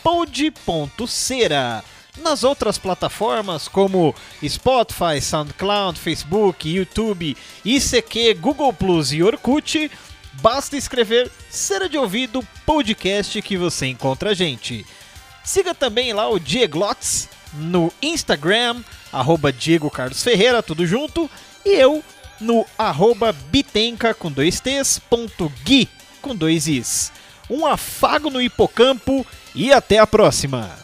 pod.cera. Nas outras plataformas como Spotify, SoundCloud, Facebook, YouTube, ICQ, Google Plus e Orkut, basta escrever Cera de Ouvido Podcast que você encontra a gente. Siga também lá o Dieglots no Instagram, arroba Diego Carlos Ferreira, tudo junto. E eu no arroba Bitenca com dois T's, ponto Gui com dois Is. Um afago no hipocampo e até a próxima!